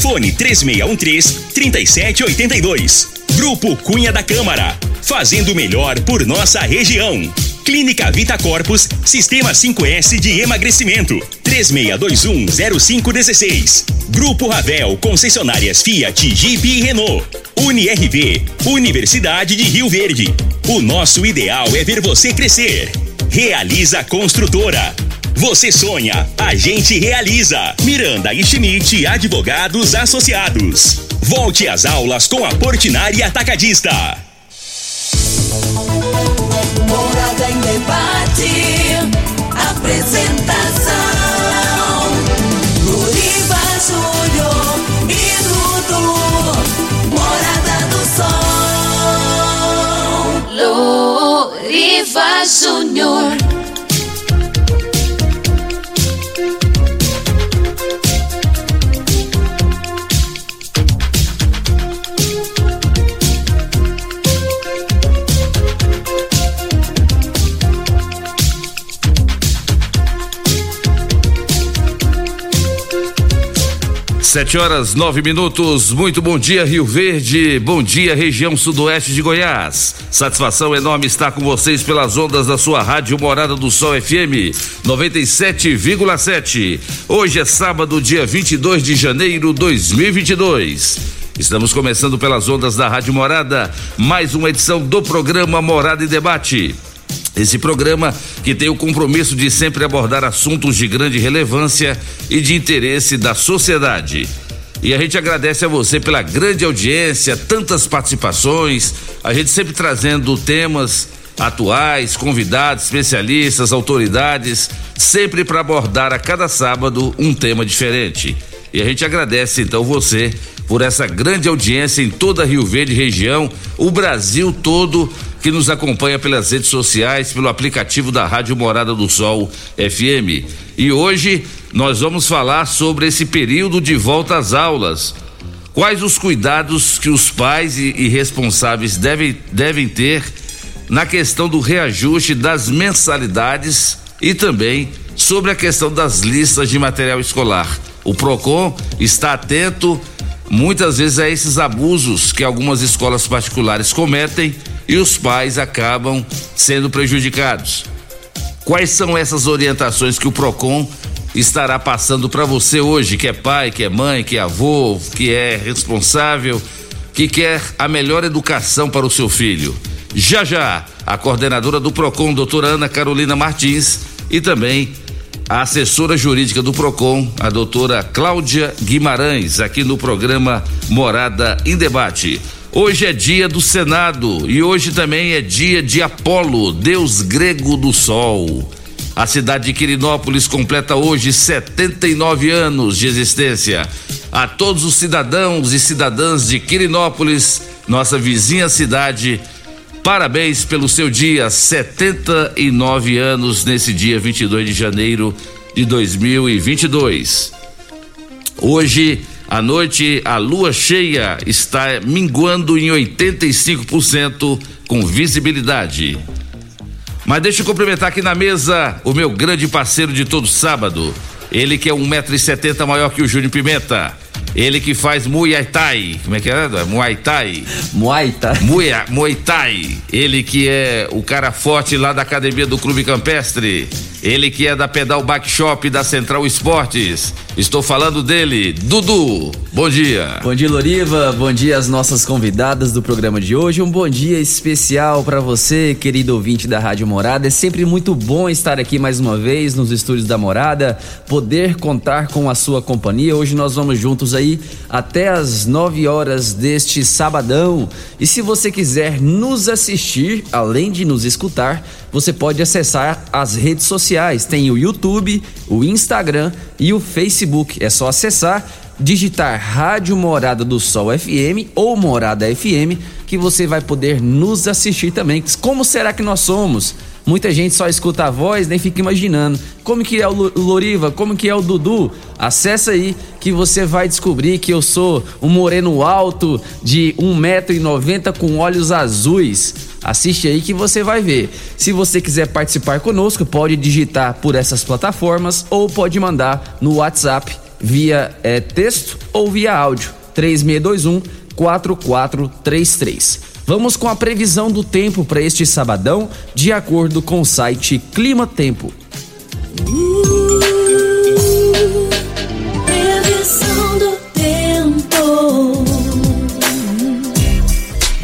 Fone 3613 3782. Grupo Cunha da Câmara, fazendo melhor por nossa região. Clínica Vita Corpus, Sistema 5S de emagrecimento. 36210516. Grupo Ravel, concessionárias Fiat, Jeep e Renault. UniRV, Universidade de Rio Verde. O nosso ideal é ver você crescer. Realiza Construtora. Você sonha, a gente realiza. Miranda e Schmidt Advogados Associados. Volte às aulas com a Portinari Atacadista. Morada em debate. Apresentação: Luriva Júnior e Dudu. Morada do Sol. Luriva Júnior. Sete horas nove minutos. Muito bom dia, Rio Verde. Bom dia, região sudoeste de Goiás. Satisfação enorme estar com vocês pelas ondas da sua rádio Morada do Sol FM 97,7. Hoje é sábado, dia 22 de janeiro de 2022. Estamos começando pelas ondas da Rádio Morada, mais uma edição do programa Morada e Debate. Esse programa que tem o compromisso de sempre abordar assuntos de grande relevância e de interesse da sociedade. E a gente agradece a você pela grande audiência, tantas participações, a gente sempre trazendo temas atuais, convidados, especialistas, autoridades, sempre para abordar a cada sábado um tema diferente. E a gente agradece então você por essa grande audiência em toda Rio Verde região, o Brasil todo que nos acompanha pelas redes sociais, pelo aplicativo da Rádio Morada do Sol FM. E hoje nós vamos falar sobre esse período de volta às aulas. Quais os cuidados que os pais e, e responsáveis devem, devem ter na questão do reajuste das mensalidades e também sobre a questão das listas de material escolar. O PROCON está atento muitas vezes a esses abusos que algumas escolas particulares cometem e os pais acabam sendo prejudicados. Quais são essas orientações que o Procon estará passando para você hoje, que é pai, que é mãe, que é avô, que é responsável, que quer a melhor educação para o seu filho? Já já, a coordenadora do Procon, doutora Ana Carolina Martins, e também a assessora jurídica do Procon, a doutora Cláudia Guimarães, aqui no programa Morada em Debate. Hoje é dia do Senado e hoje também é dia de Apolo, deus grego do sol. A cidade de Quirinópolis completa hoje 79 anos de existência. A todos os cidadãos e cidadãs de Quirinópolis, nossa vizinha cidade, parabéns pelo seu dia, 79 anos nesse dia 22 de janeiro de 2022. Hoje à noite, a lua cheia está minguando em 85% com visibilidade. Mas deixa eu cumprimentar aqui na mesa o meu grande parceiro de todo sábado. Ele que é um metro e setenta maior que o Júnior Pimenta. Ele que faz Muay Thai. Como é que é? Muay Thai. Muay Thai. Muay, Muay Thai. Ele que é o cara forte lá da academia do Clube Campestre. Ele que é da Pedal Back Shop da Central Esportes. Estou falando dele, Dudu. Bom dia. Bom dia, Loriva. Bom dia às nossas convidadas do programa de hoje. Um bom dia especial para você, querido ouvinte da Rádio Morada. É sempre muito bom estar aqui mais uma vez nos estúdios da Morada, poder contar com a sua companhia. Hoje nós vamos juntos aí até às 9 horas deste sabadão. E se você quiser nos assistir, além de nos escutar, você pode acessar as redes sociais. Tem o YouTube, o Instagram e o Facebook. É só acessar digitar Rádio Morada do Sol FM ou Morada FM que você vai poder nos assistir também. Como será que nós somos? Muita gente só escuta a voz, nem fica imaginando como que é o Loriva, como que é o Dudu. Acessa aí que você vai descobrir que eu sou um moreno alto de 1,90m com olhos azuis. Assiste aí que você vai ver. Se você quiser participar conosco, pode digitar por essas plataformas ou pode mandar no WhatsApp via é, texto ou via áudio 3621 4433. Vamos com a previsão do tempo para este sabadão, de acordo com o site Clima Tempo.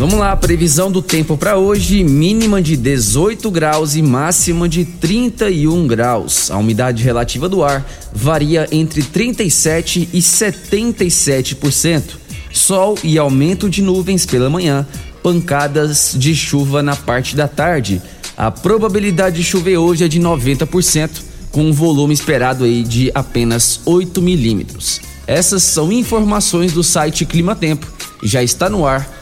Vamos lá, previsão do tempo para hoje: mínima de 18 graus e máxima de 31 graus. A umidade relativa do ar varia entre 37 e 77%. Sol e aumento de nuvens pela manhã, pancadas de chuva na parte da tarde. A probabilidade de chover hoje é de 90%, com um volume esperado aí de apenas 8 milímetros. Essas são informações do site Clima Tempo. Já está no ar,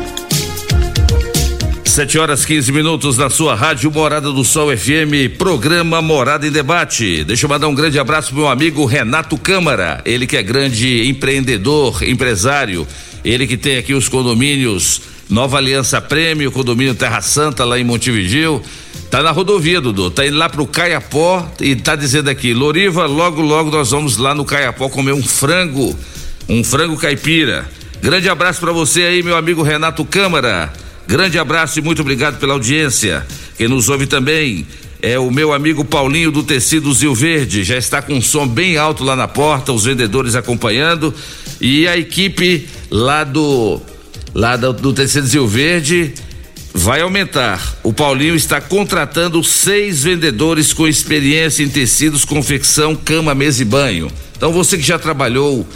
7 horas 15 minutos na sua rádio Morada do Sol FM, programa Morada em Debate. Deixa eu mandar um grande abraço pro meu amigo Renato Câmara, ele que é grande empreendedor, empresário, ele que tem aqui os condomínios Nova Aliança Prêmio, condomínio Terra Santa lá em Montevideo. Tá na rodovia, Dudu. Tá indo lá pro Caiapó e tá dizendo aqui, Loriva, logo logo nós vamos lá no Caiapó comer um frango, um frango caipira. Grande abraço para você aí, meu amigo Renato Câmara. Grande abraço e muito obrigado pela audiência. Quem nos ouve também é o meu amigo Paulinho do Tecido Zil Verde. Já está com um som bem alto lá na porta, os vendedores acompanhando. E a equipe lá do lá do, do Tecido Zil Verde vai aumentar. O Paulinho está contratando seis vendedores com experiência em tecidos, confecção, cama, mesa e banho. Então você que já trabalhou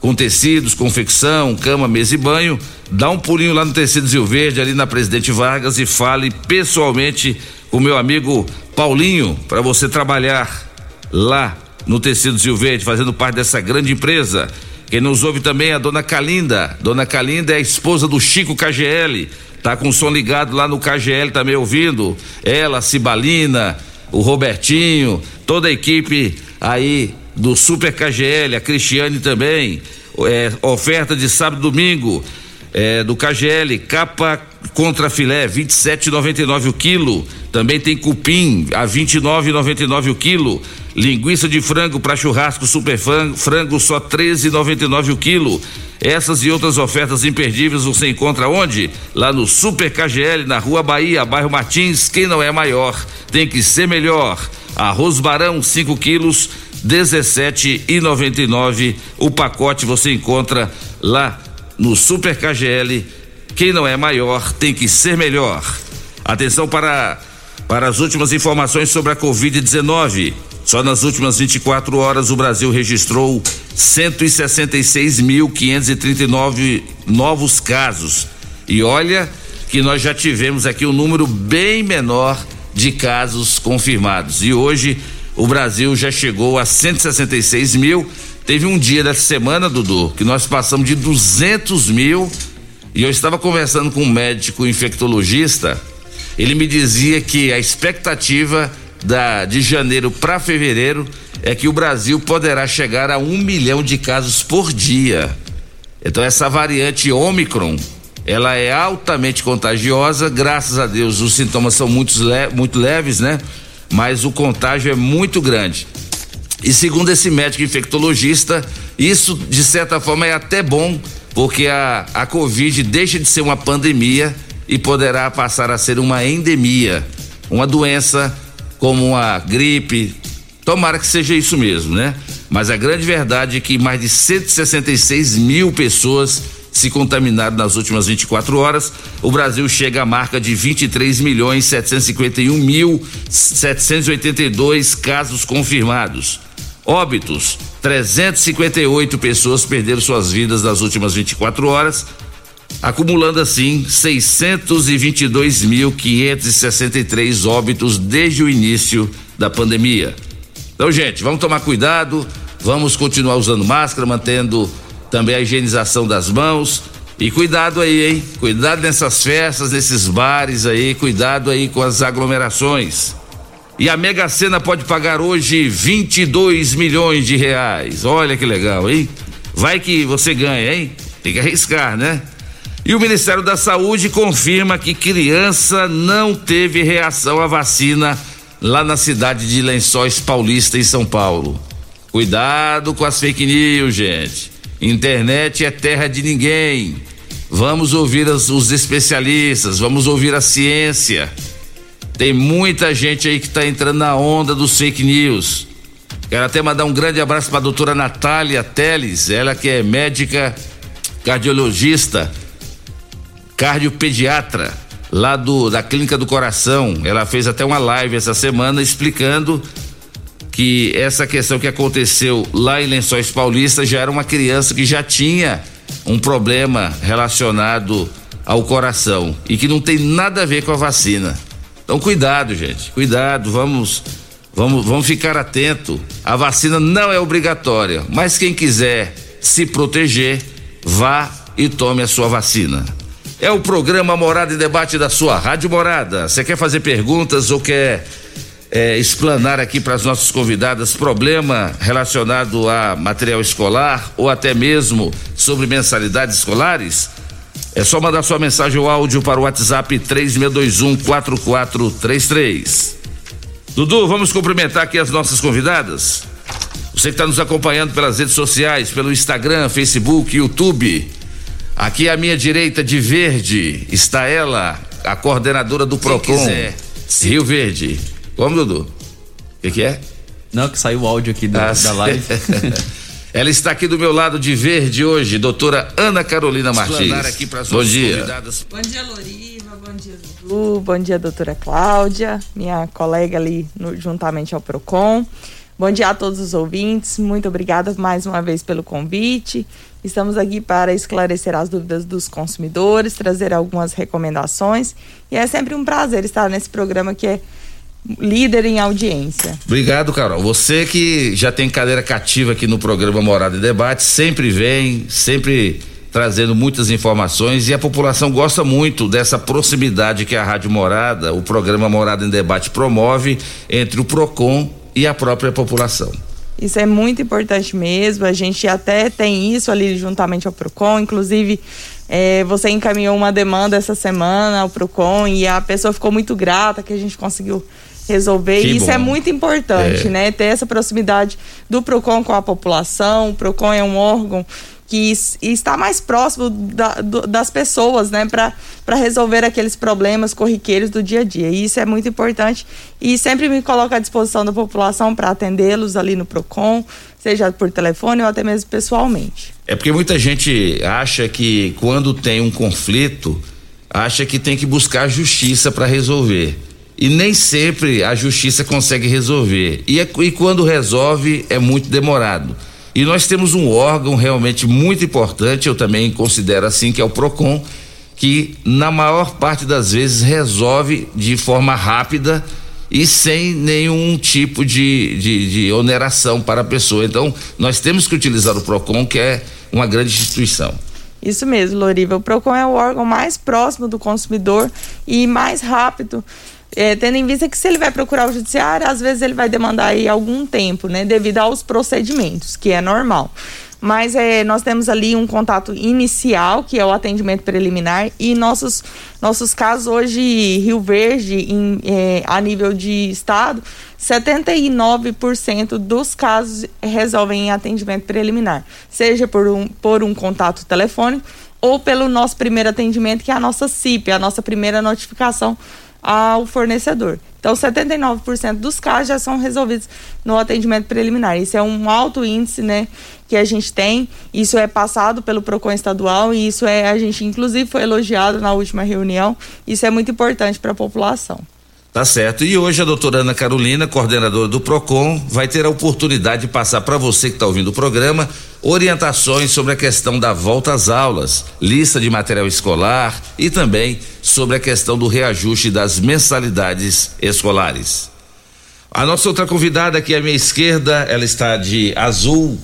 com tecidos, confecção, cama, mesa e banho, dá um pulinho lá no Tecidos Rio Verde, ali na Presidente Vargas e fale pessoalmente com meu amigo Paulinho para você trabalhar lá no Tecidos Rio Verde, fazendo parte dessa grande empresa. Quem nos ouve também é a dona Calinda. Dona Calinda é a esposa do Chico KGL. Tá com o som ligado lá no KGL também ouvindo. Ela, Cibalina, o Robertinho, toda a equipe aí do Super KGL, a Cristiane também. É, oferta de sábado e domingo é, do KGL, capa contra filé, 27,99 o quilo. Também tem cupim a 29,99 o quilo. Linguiça de frango para churrasco super frango só 13,99 o quilo. Essas e outras ofertas imperdíveis você encontra onde? Lá no Super KGL, na Rua Bahia, bairro Martins. Quem não é maior tem que ser melhor. Arroz Barão 5 quilos, 17,99 o pacote você encontra lá no Super KGL. Quem não é maior tem que ser melhor. Atenção para para as últimas informações sobre a Covid-19. Só nas últimas 24 horas o Brasil registrou 166.539 novos casos. E olha que nós já tivemos aqui um número bem menor de casos confirmados. E hoje o Brasil já chegou a 166 mil. Teve um dia dessa semana, Dudu, que nós passamos de 200 mil. E eu estava conversando com um médico infectologista. Ele me dizia que a expectativa da, de janeiro para fevereiro é que o Brasil poderá chegar a um milhão de casos por dia. Então essa variante Omicron, ela é altamente contagiosa, graças a Deus os sintomas são muito, le muito leves, né? Mas o contágio é muito grande. E segundo esse médico infectologista, isso de certa forma é até bom, porque a, a Covid deixa de ser uma pandemia e poderá passar a ser uma endemia, uma doença como a gripe. Tomara que seja isso mesmo, né? Mas a grande verdade é que mais de 166 mil pessoas se contaminaram nas últimas 24 horas. O Brasil chega à marca de 23 milhões 751 mil 782 casos confirmados. Óbitos: 358 pessoas perderam suas vidas nas últimas 24 horas, acumulando assim 622.563 óbitos desde o início da pandemia. Então, gente, vamos tomar cuidado, vamos continuar usando máscara, mantendo também a higienização das mãos. E cuidado aí, hein? Cuidado nessas festas, nesses bares aí, cuidado aí com as aglomerações. E a Mega Sena pode pagar hoje 22 milhões de reais. Olha que legal, hein? Vai que você ganha, hein? Tem que arriscar, né? E o Ministério da Saúde confirma que criança não teve reação à vacina lá na cidade de Lençóis Paulista, em São Paulo. Cuidado com as fake news, gente. Internet é terra de ninguém. Vamos ouvir as, os especialistas, vamos ouvir a ciência. Tem muita gente aí que está entrando na onda dos fake news. Quero até mandar um grande abraço para a doutora Natália Teles, ela que é médica cardiologista, cardiopediatra lá do, da Clínica do Coração. Ela fez até uma live essa semana explicando que essa questão que aconteceu lá em Lençóis Paulista já era uma criança que já tinha um problema relacionado ao coração e que não tem nada a ver com a vacina. Então cuidado, gente, cuidado, vamos vamos vamos ficar atento. A vacina não é obrigatória, mas quem quiser se proteger, vá e tome a sua vacina. É o programa Morada e Debate da sua Rádio Morada. Você quer fazer perguntas ou quer é, explanar aqui para as nossas convidadas problema relacionado a material escolar ou até mesmo sobre mensalidades escolares? É só mandar sua mensagem ou áudio para o WhatsApp 3621 4433. Dudu, vamos cumprimentar aqui as nossas convidadas. Você que está nos acompanhando pelas redes sociais, pelo Instagram, Facebook, YouTube. Aqui à minha direita de verde está ela, a coordenadora do Procon. Quiser, Rio Verde. Como, Dudu? O que, que, é? Não, que saiu o áudio aqui da, ah, da live. Ela está aqui do meu lado de verde hoje, doutora Ana Carolina Martins. Aqui bom dia. Convidadas. Bom dia, Loriva. Bom dia, Dudu. Bom dia, doutora Cláudia, minha colega ali no, juntamente ao PROCON. Bom dia a todos os ouvintes. Muito obrigada mais uma vez pelo convite. Estamos aqui para esclarecer as dúvidas dos consumidores, trazer algumas recomendações. E é sempre um prazer estar nesse programa que é líder em audiência. Obrigado, Carol. Você que já tem cadeira cativa aqui no programa Morada e Debate, sempre vem, sempre trazendo muitas informações e a população gosta muito dessa proximidade que a Rádio Morada, o programa Morada em Debate promove entre o Procon e a própria população. Isso é muito importante mesmo. A gente até tem isso ali juntamente ao PROCON. Inclusive, é, você encaminhou uma demanda essa semana ao PROCON e a pessoa ficou muito grata que a gente conseguiu resolver. Que e isso bom. é muito importante, é. né? Ter essa proximidade do PROCON com a população. O PROCON é um órgão que está mais próximo da, das pessoas, né, para resolver aqueles problemas corriqueiros do dia a dia. E isso é muito importante e sempre me coloco à disposição da população para atendê-los ali no Procon, seja por telefone ou até mesmo pessoalmente. É porque muita gente acha que quando tem um conflito, acha que tem que buscar justiça para resolver. E nem sempre a justiça consegue resolver. E, é, e quando resolve, é muito demorado. E nós temos um órgão realmente muito importante, eu também considero assim, que é o PROCON, que na maior parte das vezes resolve de forma rápida e sem nenhum tipo de, de, de oneração para a pessoa. Então, nós temos que utilizar o PROCON, que é uma grande instituição. Isso mesmo, Loriva. O PROCON é o órgão mais próximo do consumidor e mais rápido é, tendo em vista que se ele vai procurar o judiciário, às vezes ele vai demandar aí algum tempo, né, devido aos procedimentos, que é normal. Mas é, nós temos ali um contato inicial, que é o atendimento preliminar, e nossos, nossos casos hoje, Rio Verde, em, é, a nível de estado, 79% dos casos resolvem em atendimento preliminar, seja por um, por um contato telefônico ou pelo nosso primeiro atendimento, que é a nossa CIP, a nossa primeira notificação ao fornecedor. Então, 79% dos casos já são resolvidos no atendimento preliminar. Isso é um alto índice, né, que a gente tem. Isso é passado pelo Procon estadual e isso é a gente inclusive foi elogiado na última reunião. Isso é muito importante para a população. Tá certo. E hoje a doutora Ana Carolina, coordenadora do PROCON, vai ter a oportunidade de passar para você que está ouvindo o programa orientações sobre a questão da volta às aulas, lista de material escolar e também sobre a questão do reajuste das mensalidades escolares. A nossa outra convidada aqui à minha esquerda, ela está de azul,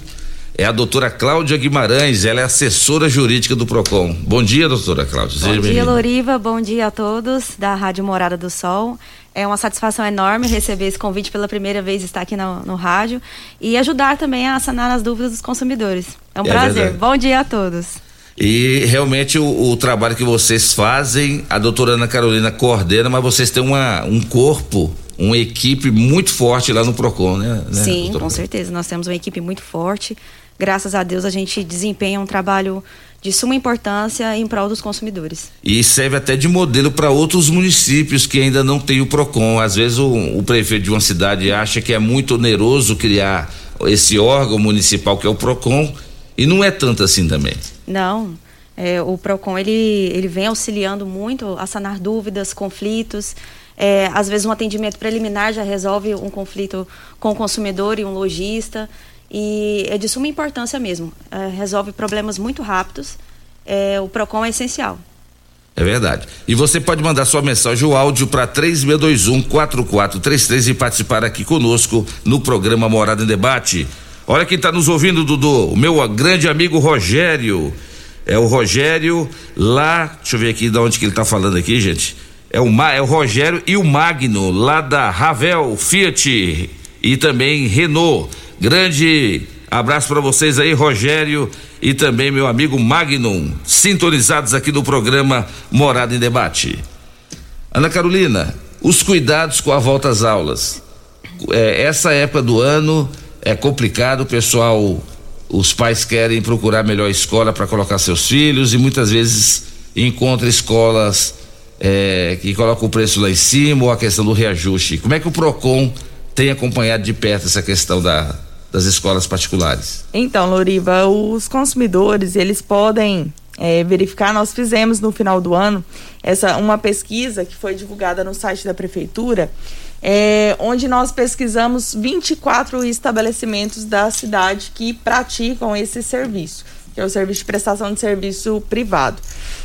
é a doutora Cláudia Guimarães, ela é assessora jurídica do PROCON. Bom dia, doutora Cláudia. Bom dia, Loriva, bom dia a todos da Rádio Morada do Sol. É uma satisfação enorme receber esse convite pela primeira vez, estar aqui no, no rádio e ajudar também a sanar as dúvidas dos consumidores. É um é prazer. Verdade. Bom dia a todos. E realmente o, o, trabalho que vocês fazem, a doutora Ana Carolina coordena, mas vocês têm uma, um corpo, uma equipe muito forte lá no PROCON, né? né Sim, doutora? com certeza. Nós temos uma equipe muito forte. Graças a Deus a gente desempenha um trabalho de suma importância em prol dos consumidores. E serve até de modelo para outros municípios que ainda não têm o PROCON. Às vezes o, o, prefeito de uma cidade acha que é muito oneroso criar esse órgão municipal que é o PROCON e não é tanto assim também. Não. É, o PROCON ele, ele vem auxiliando muito a sanar dúvidas, conflitos. É, às vezes um atendimento preliminar já resolve um conflito com o consumidor e um lojista. E é de suma importância mesmo. É, resolve problemas muito rápidos. É, o PROCON é essencial. É verdade. E você pode mandar sua mensagem ou áudio para 3621-4433 e participar aqui conosco no programa Morada em Debate. Olha quem está nos ouvindo, Dudu. O meu grande amigo Rogério. É o Rogério lá. Deixa eu ver aqui de onde que ele está falando aqui, gente. É o, é o Rogério e o Magno, lá da Ravel Fiat e também Renault. Grande abraço para vocês aí, Rogério e também meu amigo Magnum, sintonizados aqui no programa Morada em Debate. Ana Carolina, os cuidados com a volta às aulas. É, essa época do ano é complicado, o pessoal, os pais querem procurar melhor escola para colocar seus filhos e muitas vezes encontra escolas é, que colocam o preço lá em cima ou a questão do reajuste. Como é que o PROCON tem acompanhado de perto essa questão da, das escolas particulares? Então, Loriva, os consumidores, eles podem é, verificar, nós fizemos no final do ano essa uma pesquisa que foi divulgada no site da prefeitura, é, onde nós pesquisamos 24 estabelecimentos da cidade que praticam esse serviço, que é o serviço de prestação de serviço privado.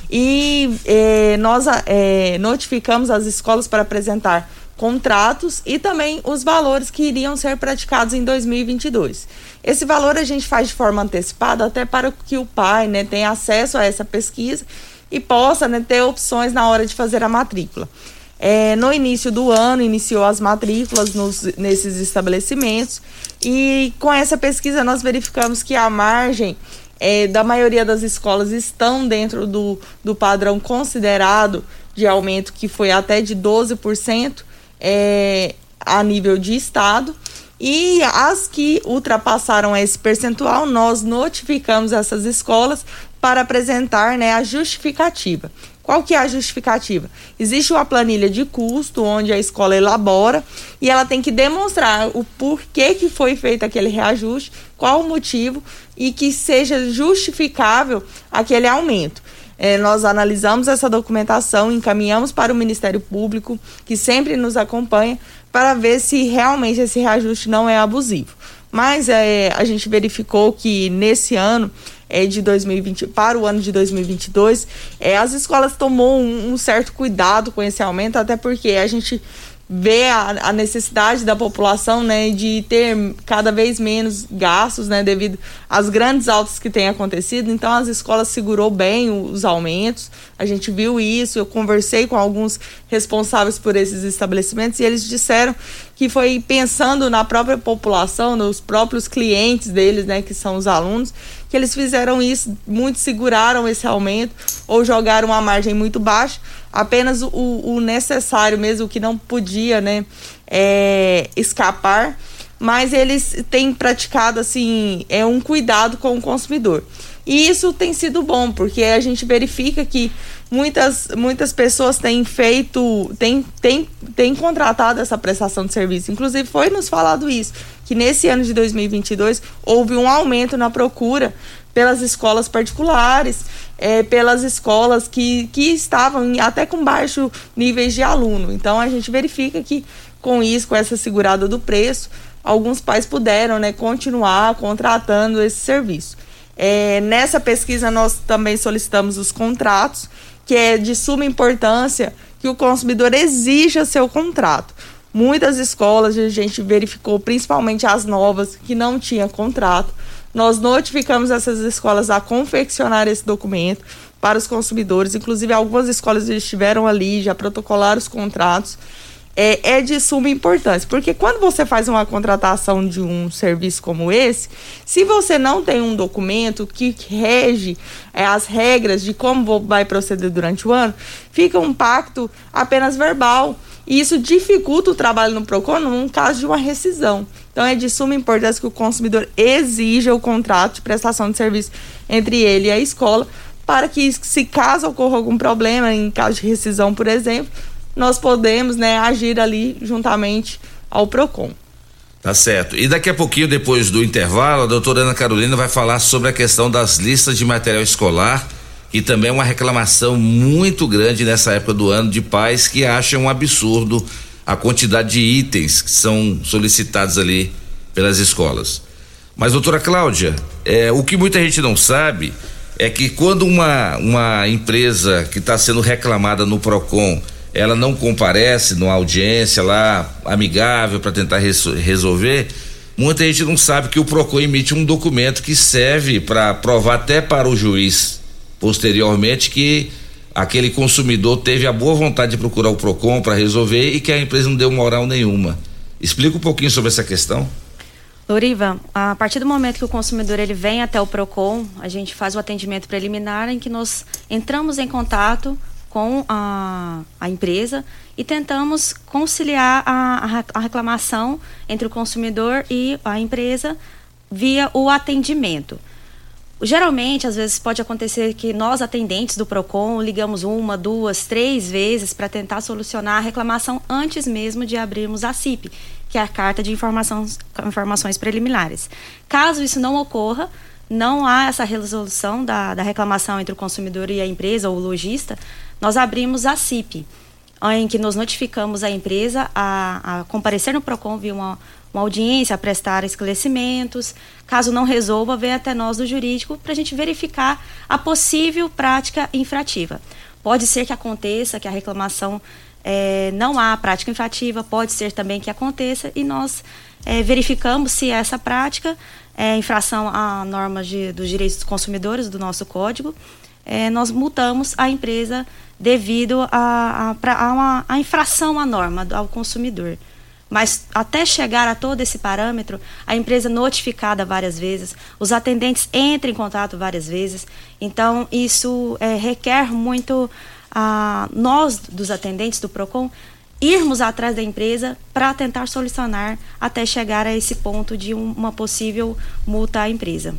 E é, nós é, notificamos as escolas para apresentar contratos e também os valores que iriam ser praticados em 2022. Esse valor a gente faz de forma antecipada até para que o pai né, tenha acesso a essa pesquisa e possa né, ter opções na hora de fazer a matrícula. É, no início do ano, iniciou as matrículas nos, nesses estabelecimentos e com essa pesquisa nós verificamos que a margem é, da maioria das escolas estão dentro do, do padrão considerado de aumento, que foi até de 12% é, a nível de estado. E as que ultrapassaram esse percentual, nós notificamos essas escolas para apresentar né, a justificativa. Qual que é a justificativa? Existe uma planilha de custo onde a escola elabora e ela tem que demonstrar o porquê que foi feito aquele reajuste, qual o motivo e que seja justificável aquele aumento. É, nós analisamos essa documentação, encaminhamos para o Ministério Público, que sempre nos acompanha, para ver se realmente esse reajuste não é abusivo. Mas é, a gente verificou que nesse ano é, de 2020 para o ano de 2022, é, as escolas tomou um, um certo cuidado com esse aumento, até porque a gente vê a, a, necessidade da população, né, de ter cada vez menos gastos, né, devido às grandes altas que têm acontecido. Então, as escolas segurou bem os aumentos. A gente viu isso. Eu conversei com alguns responsáveis por esses estabelecimentos e eles disseram que foi pensando na própria população, nos próprios clientes deles, né, que são os alunos, que eles fizeram isso, muitos seguraram esse aumento ou jogaram uma margem muito baixa, apenas o, o necessário mesmo, o que não podia né, é, escapar mas eles têm praticado assim é um cuidado com o consumidor. E isso tem sido bom, porque a gente verifica que muitas, muitas pessoas têm feito, têm, têm, têm contratado essa prestação de serviço. Inclusive, foi nos falado isso, que nesse ano de 2022 houve um aumento na procura pelas escolas particulares, é, pelas escolas que, que estavam em, até com baixo níveis de aluno. Então, a gente verifica que com isso, com essa segurada do preço, alguns pais puderam né, continuar contratando esse serviço. É, nessa pesquisa, nós também solicitamos os contratos, que é de suma importância que o consumidor exija seu contrato. Muitas escolas a gente verificou, principalmente as novas, que não tinha contrato. Nós notificamos essas escolas a confeccionar esse documento para os consumidores. Inclusive, algumas escolas estiveram ali, já protocolaram os contratos é, é de suma importância. Porque quando você faz uma contratação de um serviço como esse, se você não tem um documento que rege é, as regras de como vai proceder durante o ano, fica um pacto apenas verbal. E isso dificulta o trabalho no PROCON num caso de uma rescisão. Então é de suma importância que o consumidor exija o contrato de prestação de serviço entre ele e a escola, para que, se caso ocorra algum problema, em caso de rescisão, por exemplo, nós podemos né, agir ali juntamente ao PROCON. Tá certo. E daqui a pouquinho, depois do intervalo, a doutora Ana Carolina vai falar sobre a questão das listas de material escolar, e também é uma reclamação muito grande nessa época do ano de pais que acham um absurdo a quantidade de itens que são solicitados ali pelas escolas. Mas, doutora Cláudia, é, o que muita gente não sabe é que quando uma, uma empresa que está sendo reclamada no PROCON ela não comparece numa audiência lá amigável para tentar resolver, muita gente não sabe que o PROCON emite um documento que serve para provar até para o juiz posteriormente que aquele consumidor teve a boa vontade de procurar o PROCON para resolver e que a empresa não deu moral nenhuma. Explica um pouquinho sobre essa questão. Loriva, a partir do momento que o consumidor ele vem até o Procon, a gente faz o atendimento preliminar em que nós entramos em contato com a, a empresa e tentamos conciliar a, a reclamação entre o consumidor e a empresa via o atendimento. Geralmente, às vezes pode acontecer que nós, atendentes do PROCON, ligamos uma, duas, três vezes para tentar solucionar a reclamação antes mesmo de abrirmos a CIP, que é a Carta de Informações, Informações Preliminares. Caso isso não ocorra, não há essa resolução da, da reclamação entre o consumidor e a empresa ou o lojista, nós abrimos a CIP, em que nós notificamos a empresa a, a comparecer no PROCON via uma, uma audiência, a prestar esclarecimentos. Caso não resolva, vem até nós do jurídico para a gente verificar a possível prática infrativa. Pode ser que aconteça que a reclamação é, não há prática infrativa, pode ser também que aconteça e nós é, verificamos se essa prática é infração à norma de, dos direitos dos consumidores do nosso código é, nós multamos a empresa devido a, a, a, uma, a infração à norma ao consumidor. Mas até chegar a todo esse parâmetro, a empresa notificada várias vezes, os atendentes entram em contato várias vezes. Então, isso é, requer muito a nós, dos atendentes do PROCON, irmos atrás da empresa para tentar solucionar até chegar a esse ponto de um, uma possível multa à empresa.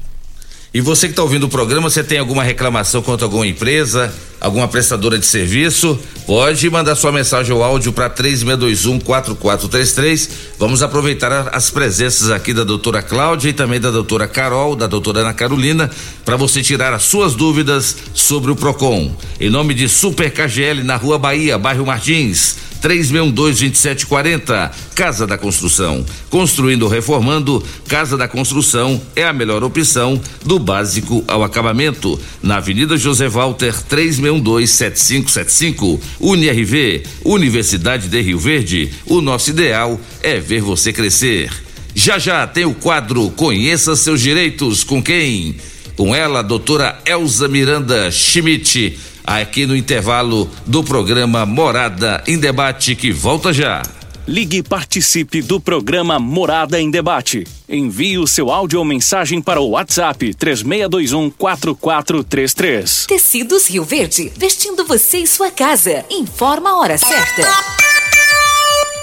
E você que está ouvindo o programa, você tem alguma reclamação contra alguma empresa, alguma prestadora de serviço? Pode mandar sua mensagem ou áudio para 3621-4433. Vamos aproveitar as presenças aqui da doutora Cláudia e também da doutora Carol, da doutora Ana Carolina, para você tirar as suas dúvidas sobre o PROCON. Em nome de Super KGL na Rua Bahia, bairro Martins. 3612-2740. Casa da Construção. Construindo ou reformando, Casa da Construção é a melhor opção do básico ao acabamento. Na Avenida José Walter, 3612-7575. UniRV, Universidade de Rio Verde. O nosso ideal é ver você crescer. Já já tem o quadro Conheça seus direitos com quem? Com ela, a doutora Elza Miranda Schmidt aqui no intervalo do programa Morada em Debate, que volta já. Ligue e participe do programa Morada em Debate. Envie o seu áudio ou mensagem para o WhatsApp 3621 4433. Tecidos Rio Verde, vestindo você e sua casa. Informa a hora certa.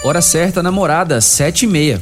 Hora certa, namorada, sete e meia.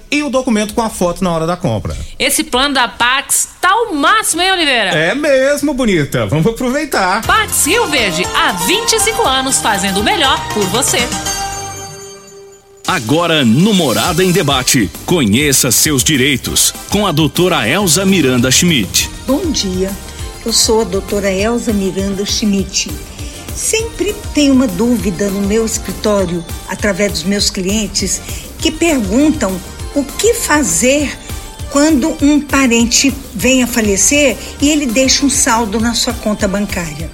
e o documento com a foto na hora da compra. Esse plano da Pax tá o máximo, hein, Oliveira? É mesmo, bonita. Vamos aproveitar. Pax Rio Verde, há 25 anos fazendo o melhor por você. Agora no Morada em Debate, conheça seus direitos com a doutora Elza Miranda Schmidt. Bom dia, eu sou a doutora Elza Miranda Schmidt. Sempre tenho uma dúvida no meu escritório, através dos meus clientes, que perguntam o que fazer quando um parente vem a falecer e ele deixa um saldo na sua conta bancária.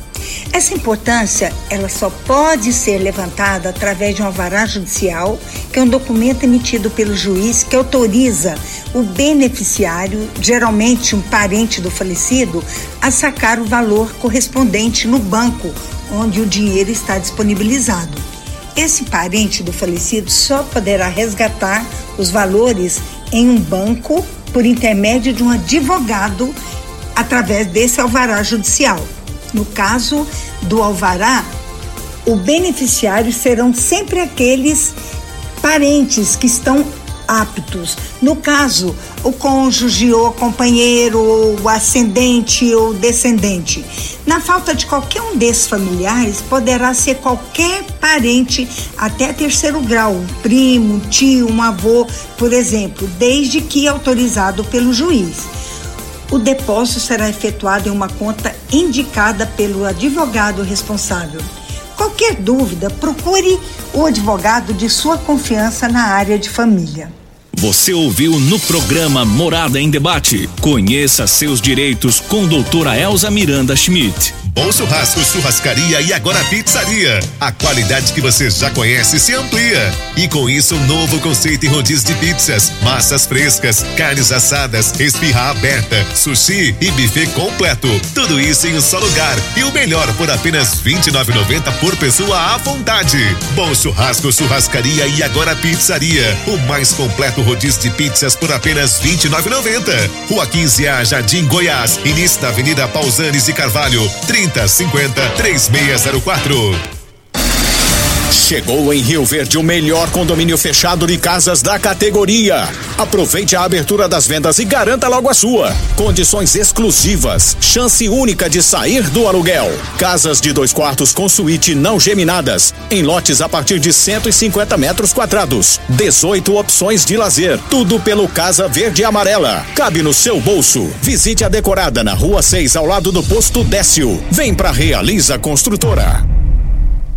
Essa importância, ela só pode ser levantada através de um alvará judicial, que é um documento emitido pelo juiz que autoriza o beneficiário, geralmente um parente do falecido, a sacar o valor correspondente no banco onde o dinheiro está disponibilizado. Esse parente do falecido só poderá resgatar os valores em um banco por intermédio de um advogado através desse alvará judicial. No caso do alvará, o beneficiário serão sempre aqueles parentes que estão aptos. No caso, o cônjuge ou companheiro, ou ascendente ou descendente. Na falta de qualquer um desses familiares, poderá ser qualquer parente até terceiro grau, um primo, um tio, um avô, por exemplo, desde que autorizado pelo juiz. O depósito será efetuado em uma conta indicada pelo advogado responsável. Qualquer dúvida, procure o advogado de sua confiança na área de família. Você ouviu no programa Morada em Debate. Conheça seus direitos com doutora Elza Miranda Schmidt. Bom Churrasco, Churrascaria e agora Pizzaria. A qualidade que você já conhece se amplia. E com isso, um novo conceito em rodízio de pizzas, massas frescas, carnes assadas, esfirra aberta, sushi e buffet completo. Tudo isso em um só lugar. E o melhor por apenas R$ 29,90 por pessoa à vontade. Bom Churrasco, Churrascaria e agora Pizzaria. O mais completo rodízio de pizzas por apenas R$ 29,90. Rua 15 A, Jardim Goiás. Início da Avenida Pausanes e Carvalho. 30 30 50 3604. Chegou em Rio Verde o melhor condomínio fechado de casas da categoria. Aproveite a abertura das vendas e garanta logo a sua. Condições exclusivas, chance única de sair do aluguel. Casas de dois quartos com suíte não geminadas, em lotes a partir de 150 metros quadrados. 18 opções de lazer, tudo pelo Casa Verde e Amarela. Cabe no seu bolso. Visite a decorada na Rua 6, ao lado do posto Décio. Vem pra Realiza Construtora.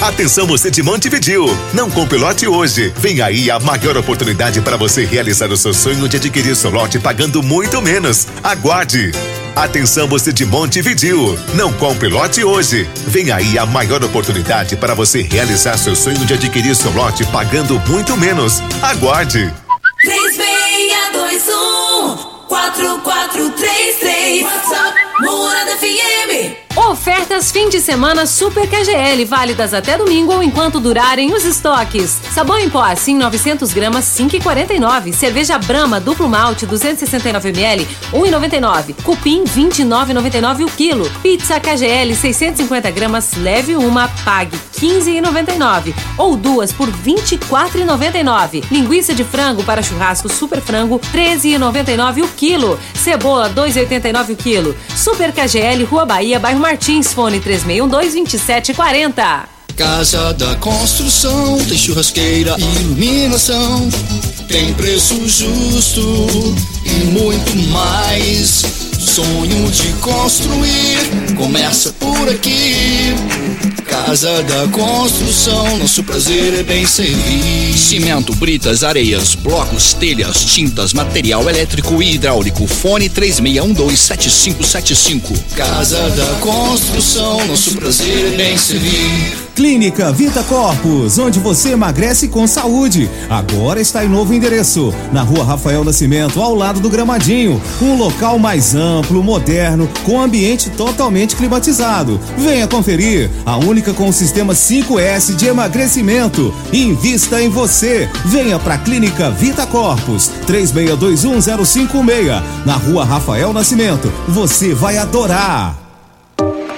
Atenção você de Montevidil, não compre lote hoje. Vem aí a maior oportunidade para você realizar o seu sonho de adquirir seu lote pagando muito menos. Aguarde. Atenção você de Montevidil, não compre lote hoje. Vem aí a maior oportunidade para você realizar seu sonho de adquirir seu lote pagando muito menos. Aguarde. 3621 4433 WhatsApp Morada FM Ofertas fim de semana Super KGL, válidas até domingo ou enquanto durarem os estoques. Sabão em pó assim 900 gramas 5,49. Cerveja Brama duplo malte 269 ml 1,99. Cupim 29,99 o quilo. Pizza KGL 650 gramas leve uma pague 15,99 ou duas por 24,99. Linguiça de frango para churrasco Super Frango 13,99 o quilo. Cebola 2,89 o quilo. Super KGL Rua Bahia, bairro Martins, fone 3612-2740. Casa da Construção tem churrasqueira, iluminação, tem preço justo e muito mais. Sonho de construir começa por aqui. Casa da Construção, nosso prazer é bem servir. Cimento, britas, areias, blocos, telhas, tintas, material elétrico e hidráulico. Fone 36127575. Casa da Construção, nosso prazer é bem servir. Clínica Vita Corpus, onde você emagrece com saúde. Agora está em novo endereço, na rua Rafael Nascimento, ao lado do Gramadinho. Um local mais amplo, moderno, com ambiente totalmente climatizado. Venha conferir, a única com o sistema 5S de emagrecimento. Invista em você. Venha para a Clínica Vita Corpus, 36210556, na rua Rafael Nascimento. Você vai adorar.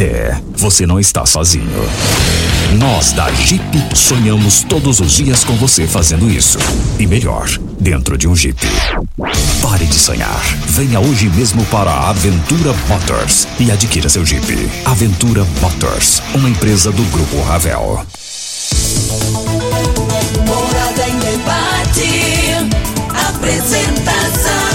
É, você não está sozinho. Nós da Jeep sonhamos todos os dias com você fazendo isso. E melhor, dentro de um Jeep. Pare de sonhar. Venha hoje mesmo para a Aventura Motors e adquira seu Jeep. Aventura Motors, uma empresa do Grupo Ravel. Morada em debate. Apresentação.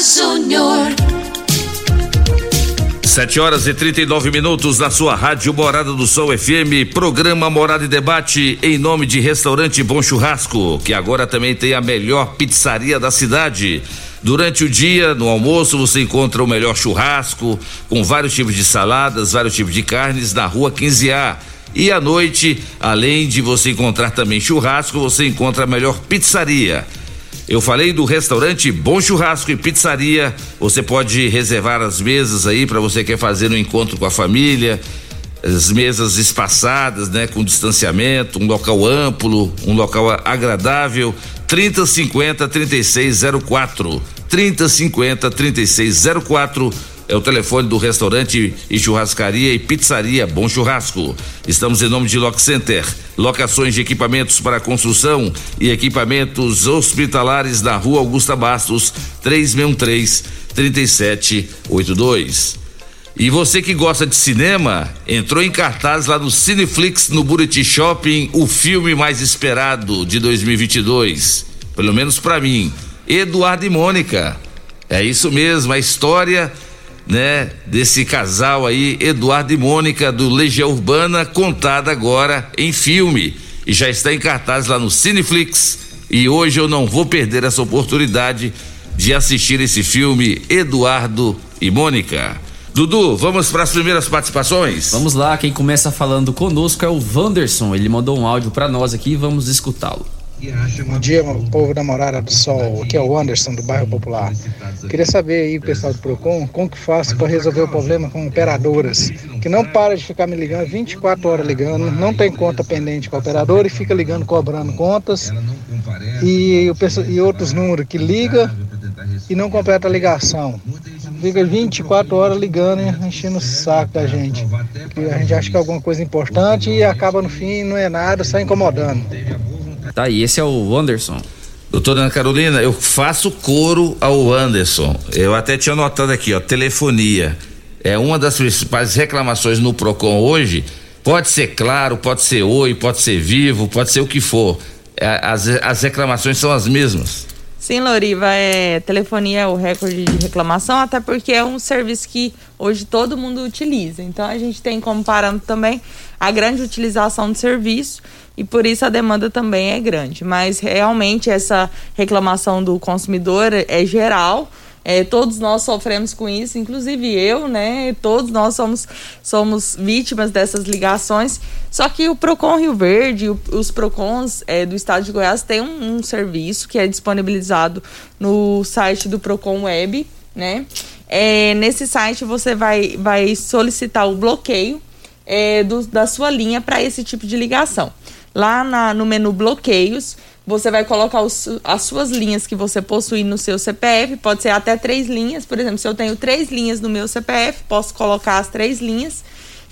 Júnior. 7 horas e 39 minutos na sua rádio Morada do Sol FM, programa Morada e Debate em nome de Restaurante Bom Churrasco, que agora também tem a melhor pizzaria da cidade. Durante o dia, no almoço, você encontra o melhor churrasco, com vários tipos de saladas, vários tipos de carnes, na rua 15A. E à noite, além de você encontrar também churrasco, você encontra a melhor pizzaria. Eu falei do restaurante Bom Churrasco e Pizzaria. Você pode reservar as mesas aí para você quer fazer um encontro com a família. As mesas espaçadas, né, com distanciamento, um local amplo, um local agradável. 3050 3604. 3050 3604 é o telefone do restaurante e churrascaria e pizzaria Bom Churrasco. Estamos em nome de Lock Center, locações de equipamentos para construção e equipamentos hospitalares na Rua Augusta Bastos, 3613 3782. E você que gosta de cinema, entrou em cartaz lá no Cineflix no Buriti Shopping, o filme mais esperado de 2022, pelo menos para mim, Eduardo e Mônica. É isso mesmo, a história né, desse casal aí, Eduardo e Mônica do Legião Urbana, contada agora em filme e já está em cartaz lá no Cineflix. E hoje eu não vou perder essa oportunidade de assistir esse filme Eduardo e Mônica. Dudu, vamos para as primeiras participações? Vamos lá, quem começa falando conosco é o Wanderson. Ele mandou um áudio para nós aqui vamos escutá-lo. Bom dia, povo da Morada do Sol. Aqui é o Anderson do bairro Popular. Queria saber aí, pessoal do Procon, como que faço para resolver o problema com operadoras que não para de ficar me ligando 24 horas ligando, não tem conta pendente com a operadora e fica ligando cobrando contas e, e outros números que liga e não completa a ligação. Fica 24 horas ligando e enchendo o saco da gente. Que a gente acha que é alguma coisa importante e acaba no fim não é nada, só incomodando. Tá, e esse é o Anderson. Doutora Ana Carolina, eu faço coro ao Anderson. Eu até tinha anotado aqui, ó, telefonia. É uma das principais reclamações no Procon hoje Pode ser claro, pode ser oi, pode ser vivo, pode ser o que for. É, as, as reclamações são as mesmas. Sim, Loriva, é, telefonia é o recorde de reclamação, até porque é um serviço que hoje todo mundo utiliza. Então a gente tem como parâmetro também a grande utilização do serviço e por isso a demanda também é grande. Mas realmente essa reclamação do consumidor é geral é, todos nós sofremos com isso, inclusive eu, né? Todos nós somos, somos vítimas dessas ligações. Só que o Procon Rio Verde, o, os Procons é, do estado de Goiás têm um, um, serviço que é disponibilizado no site do Procon Web, né? É, nesse site você vai, vai solicitar o bloqueio é, do, da sua linha para esse tipo de ligação. Lá na, no menu bloqueios, você vai colocar os, as suas linhas que você possui no seu CPF, pode ser até três linhas. Por exemplo, se eu tenho três linhas no meu CPF, posso colocar as três linhas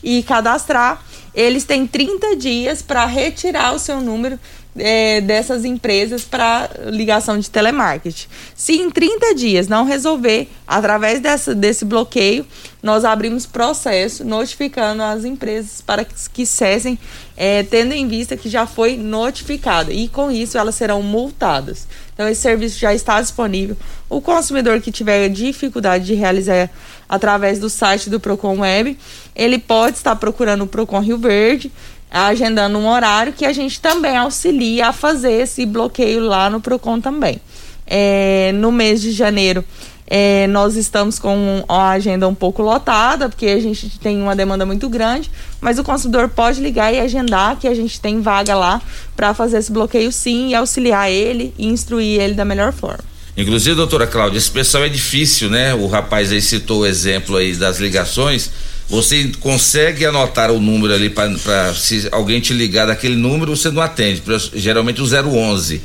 e cadastrar. Eles têm 30 dias para retirar o seu número é, dessas empresas para ligação de telemarketing. Se em 30 dias não resolver, através dessa, desse bloqueio, nós abrimos processo notificando as empresas para que, que cessem, é, tendo em vista que já foi notificada. E com isso elas serão multadas. Então esse serviço já está disponível. O consumidor que tiver dificuldade de realizar através do site do Procon Web, ele pode estar procurando o Procon Rio Verde agendando um horário que a gente também auxilia a fazer esse bloqueio lá no Procon também. É, no mês de janeiro, é, nós estamos com a agenda um pouco lotada, porque a gente tem uma demanda muito grande, mas o consumidor pode ligar e agendar que a gente tem vaga lá para fazer esse bloqueio sim e auxiliar ele e instruir ele da melhor forma. Inclusive, doutora Cláudia, esse pessoal é difícil, né? O rapaz aí citou o exemplo aí das ligações você consegue anotar o número ali para se alguém te ligar daquele número, você não atende, geralmente o 011.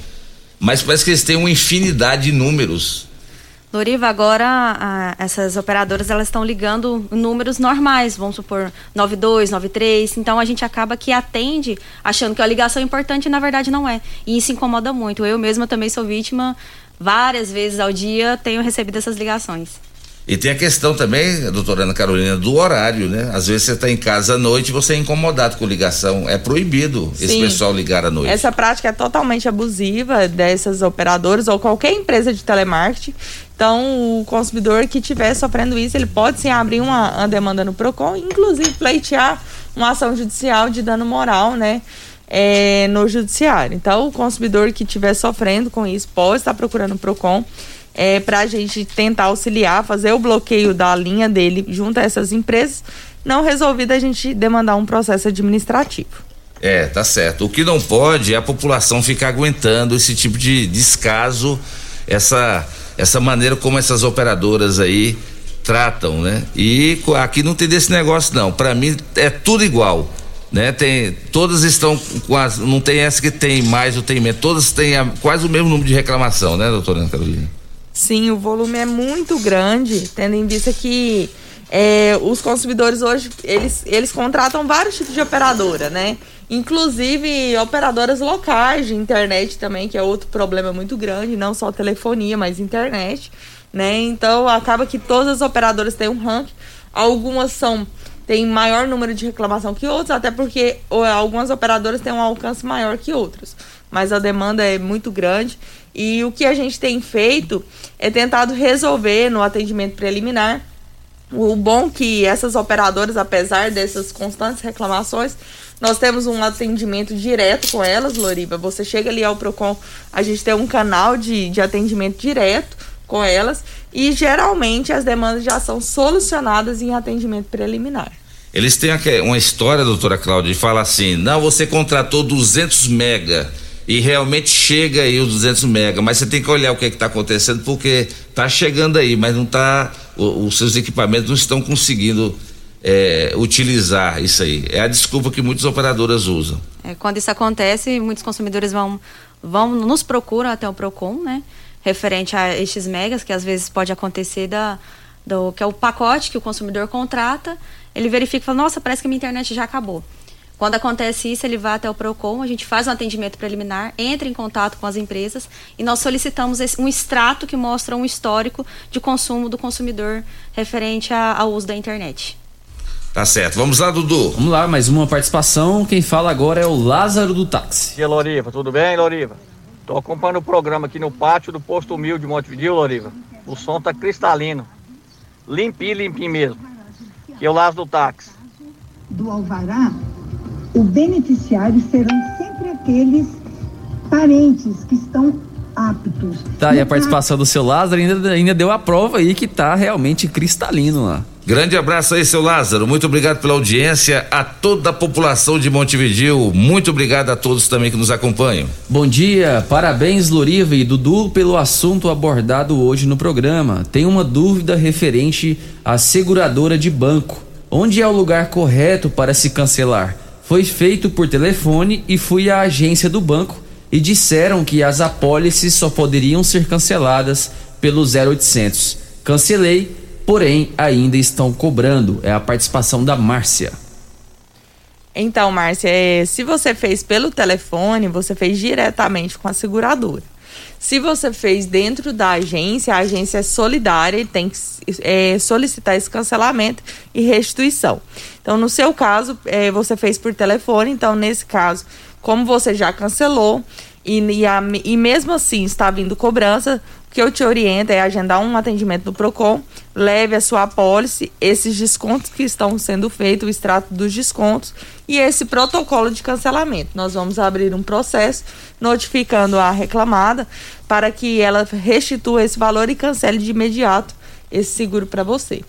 Mas parece que eles têm uma infinidade de números. Loriva, agora a, essas operadoras elas estão ligando números normais, vamos supor 92, 93, então a gente acaba que atende achando que a ligação é importante e na verdade não é. E isso incomoda muito. Eu mesma também sou vítima, várias vezes ao dia tenho recebido essas ligações. E tem a questão também, doutora Ana Carolina, do horário, né? Às vezes você está em casa à noite e você é incomodado com ligação. É proibido Sim. esse pessoal ligar à noite. Essa prática é totalmente abusiva dessas operadoras ou qualquer empresa de telemarketing. Então, o consumidor que estiver sofrendo isso, ele pode sim abrir uma, uma demanda no PROCON, inclusive pleitear uma ação judicial de dano moral, né? É, no judiciário. Então, o consumidor que estiver sofrendo com isso pode estar procurando o PROCON é, para a gente tentar auxiliar, fazer o bloqueio da linha dele junto a essas empresas. Não resolvido, a gente demandar um processo administrativo. É, tá certo. O que não pode é a população ficar aguentando esse tipo de descaso, essa, essa maneira como essas operadoras aí tratam, né? E aqui não tem desse negócio não. Para mim é tudo igual, né? Tem, todas estão quase, não tem essa que tem mais ou tem menos, todas têm a, quase o mesmo número de reclamação, né, doutora Ana Carolina? Sim, o volume é muito grande, tendo em vista que é, os consumidores hoje, eles, eles contratam vários tipos de operadora, né? Inclusive operadoras locais de internet também, que é outro problema muito grande, não só telefonia, mas internet, né? Então acaba que todas as operadoras têm um ranking. Algumas são têm maior número de reclamação que outras, até porque algumas operadoras têm um alcance maior que outras. Mas a demanda é muito grande e o que a gente tem feito é tentado resolver no atendimento preliminar. O bom que essas operadoras, apesar dessas constantes reclamações, nós temos um atendimento direto com elas, Loriba. Você chega ali ao Procon, a gente tem um canal de, de atendimento direto com elas e geralmente as demandas já são solucionadas em atendimento preliminar. Eles têm uma história, doutora Cláudia, de falar assim: não, você contratou 200 mega e realmente chega aí os 200 mega, mas você tem que olhar o que é está acontecendo porque está chegando aí, mas não está, os seus equipamentos não estão conseguindo é, utilizar isso aí. É a desculpa que muitas operadoras usam. É, quando isso acontece, muitos consumidores vão, vão nos procuram até o Procon, né? Referente a estes megas, que às vezes pode acontecer da, do que é o pacote que o consumidor contrata, ele verifica e fala, nossa, parece que minha internet já acabou. Quando acontece isso, ele vai até o PROCON, a gente faz um atendimento preliminar, entra em contato com as empresas e nós solicitamos um extrato que mostra um histórico de consumo do consumidor referente ao uso da internet. Tá certo. Vamos lá, Dudu. Vamos lá, mais uma participação. Quem fala agora é o Lázaro do táxi. E aí, Loriva, tudo bem, Loriva? Tô acompanhando o programa aqui no pátio do Posto Humilde de Montevideo, Loriva. O som tá cristalino. Limpinho, limpinho mesmo. Que é o Lázaro do táxi. do alvará, o beneficiário serão sempre aqueles parentes que estão aptos. Tá, e a participação do seu Lázaro ainda, ainda deu a prova aí que tá realmente cristalino lá. Grande abraço aí, seu Lázaro. Muito obrigado pela audiência. A toda a população de Montevideo. Muito obrigado a todos também que nos acompanham. Bom dia, parabéns Loriva e Dudu pelo assunto abordado hoje no programa. Tenho uma dúvida referente à seguradora de banco. Onde é o lugar correto para se cancelar? Foi feito por telefone e fui à agência do banco e disseram que as apólices só poderiam ser canceladas pelo 0800. Cancelei, porém ainda estão cobrando. É a participação da Márcia. Então, Márcia, é, se você fez pelo telefone, você fez diretamente com a seguradora. Se você fez dentro da agência, a agência é solidária e tem que é, solicitar esse cancelamento e restituição. Então, no seu caso, é, você fez por telefone, então, nesse caso, como você já cancelou e, e, a- e mesmo assim está vindo cobrança, que eu te oriento é agendar um atendimento do PROCON, leve a sua apólice, esses descontos que estão sendo feitos, o extrato dos descontos e esse protocolo de cancelamento. Nós vamos abrir um processo notificando a reclamada para que ela restitua esse valor e cancele de imediato esse seguro para você.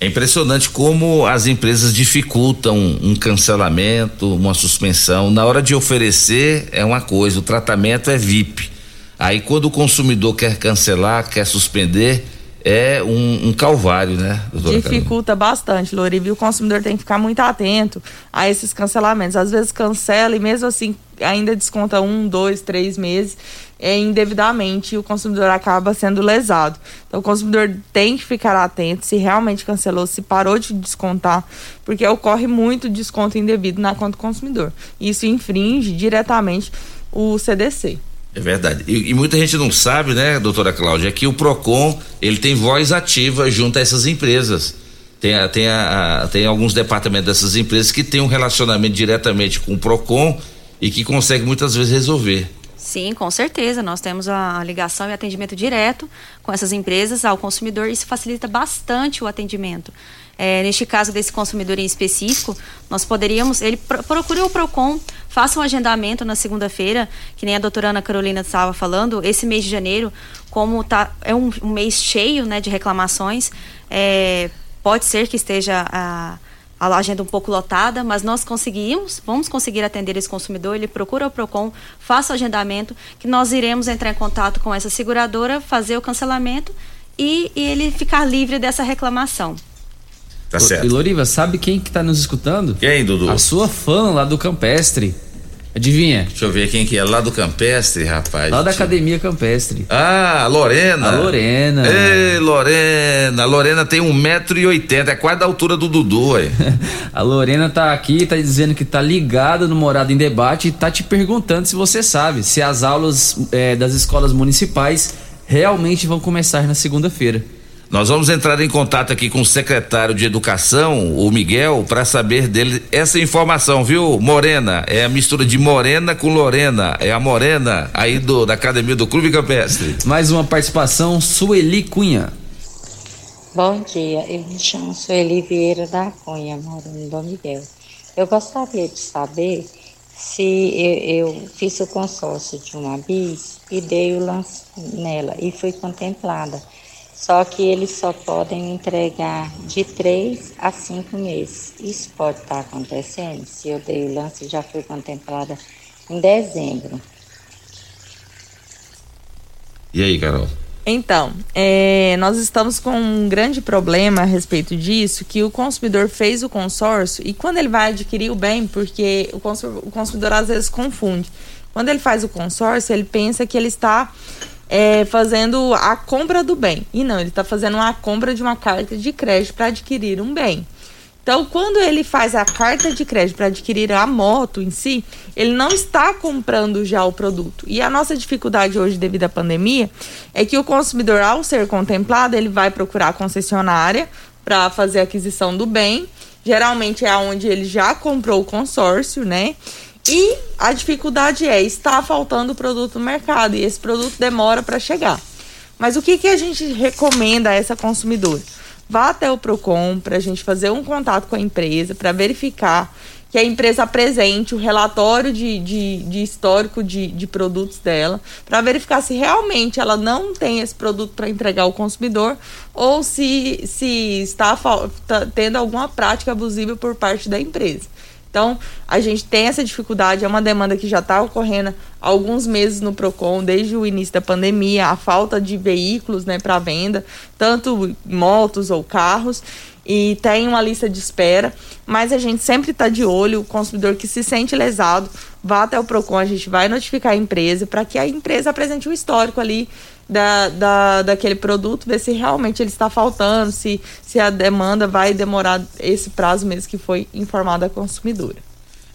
É impressionante como as empresas dificultam um cancelamento, uma suspensão. Na hora de oferecer é uma coisa, o tratamento é VIP. Aí quando o consumidor quer cancelar, quer suspender, é um, um calvário, né, doutora Carolina? Dificulta bastante, Loriva, e o consumidor tem que ficar muito atento a esses cancelamentos. Às vezes cancela e mesmo assim ainda desconta um, dois, três meses é, indevidamente e o consumidor acaba sendo lesado. Então o consumidor tem que ficar atento se realmente cancelou, se parou de descontar, porque ocorre muito desconto indevido na conta do consumidor. Isso infringe diretamente o CDC. É verdade. E, e muita gente não sabe, né, doutora Cláudia, que o PROCON, ele tem voz ativa junto a essas empresas. Tem, a- tem, a- a- tem alguns departamentos dessas empresas que têm um relacionamento diretamente com o PROCON e que conseguem muitas vezes resolver. Sim, com certeza. Nós temos a ligação e atendimento direto com essas empresas ao consumidor. Isso facilita bastante o atendimento. É, neste caso desse consumidor em específico, nós poderíamos. Ele pro- procure o PROCON, faça um agendamento na segunda-feira, que nem a doutora Ana Carolina estava falando, esse mês de janeiro, como tá, é um, um mês cheio né, de reclamações, é, pode ser que esteja a, a agenda um pouco lotada, mas nós conseguimos, vamos conseguir atender esse consumidor, ele procura o PROCON, faça o agendamento, que nós iremos entrar em contato com essa seguradora, fazer o cancelamento e, e ele ficar livre dessa reclamação. Tá certo. E Loriva, sabe quem que tá nos escutando? Quem, Dudu? A sua fã lá do Campestre. Adivinha? Deixa eu ver quem que é lá do Campestre, rapaz. Lá da Academia Campestre. Ah, a Lorena. A Lorena. Ei, Lorena. A Lorena tem um metro e oitenta, é quase da altura do Dudu, aí. A Lorena tá aqui, tá dizendo que tá ligada no Morada em Debate e tá te perguntando se você sabe se as aulas eh, das escolas municipais realmente vão começar na segunda-feira. Nós vamos entrar em contato aqui com o secretário de Educação, o Miguel, para saber dele essa informação, viu? Morena, é a mistura de Morena com Lorena, é a Morena aí do, da Academia do Clube Campestre. Mais uma participação, Sueli Cunha. Bom dia, eu me chamo Sueli Vieira da Cunha, moro no Dom Miguel. Eu gostaria de saber se eu, eu fiz o consórcio de uma bis e dei o lance nela e fui contemplada. Só que eles só podem entregar de três a cinco meses. Isso pode estar acontecendo se eu dei o lance e já fui contemplada em dezembro. E aí, Carol? Então, é, nós estamos com um grande problema a respeito disso, que o consumidor fez o consórcio e quando ele vai adquirir o bem, porque o consu- o consumidor às vezes confunde. Quando ele faz o consórcio, ele pensa que ele está é, fazendo a compra do bem. E não, ele está fazendo a compra de uma carta de crédito para adquirir um bem. Então, quando ele faz a carta de crédito para adquirir a moto em si, ele não está comprando já o produto. E a nossa dificuldade hoje, devido à pandemia, é que o consumidor, ao ser contemplado, ele vai procurar a concessionária para fazer a aquisição do bem geralmente é onde ele já comprou o consórcio, né? E a dificuldade é, está faltando produto no mercado e esse produto demora para chegar. Mas o que, que a gente recomenda a essa consumidora? Vá até o PROCON para a gente fazer um contato com a empresa para verificar que a empresa apresente o relatório de, de, de histórico de, de produtos dela, para verificar se realmente ela não tem esse produto para entregar ao consumidor ou se, se está tá tendo alguma prática abusiva por parte da empresa. Então, a gente tem essa dificuldade, é uma demanda que já está ocorrendo há alguns meses no PROCON, desde o início da pandemia, a falta de veículos né, para venda, tanto motos ou carros, e tem uma lista de espera, mas a gente sempre está de olho, o consumidor que se sente lesado, vá até o PROCON, a gente vai notificar a empresa para que a empresa apresente o um histórico ali da, da, daquele produto, ver se realmente ele está faltando, se, se a demanda vai demorar esse prazo mesmo que foi informado à consumidora.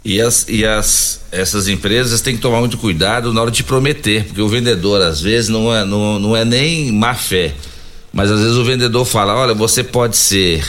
E, as, e as, essas empresas têm que tomar muito cuidado na hora de prometer, porque o vendedor, às vezes, não é, não, não é nem má fé, mas às vezes o vendedor fala: olha, você pode ser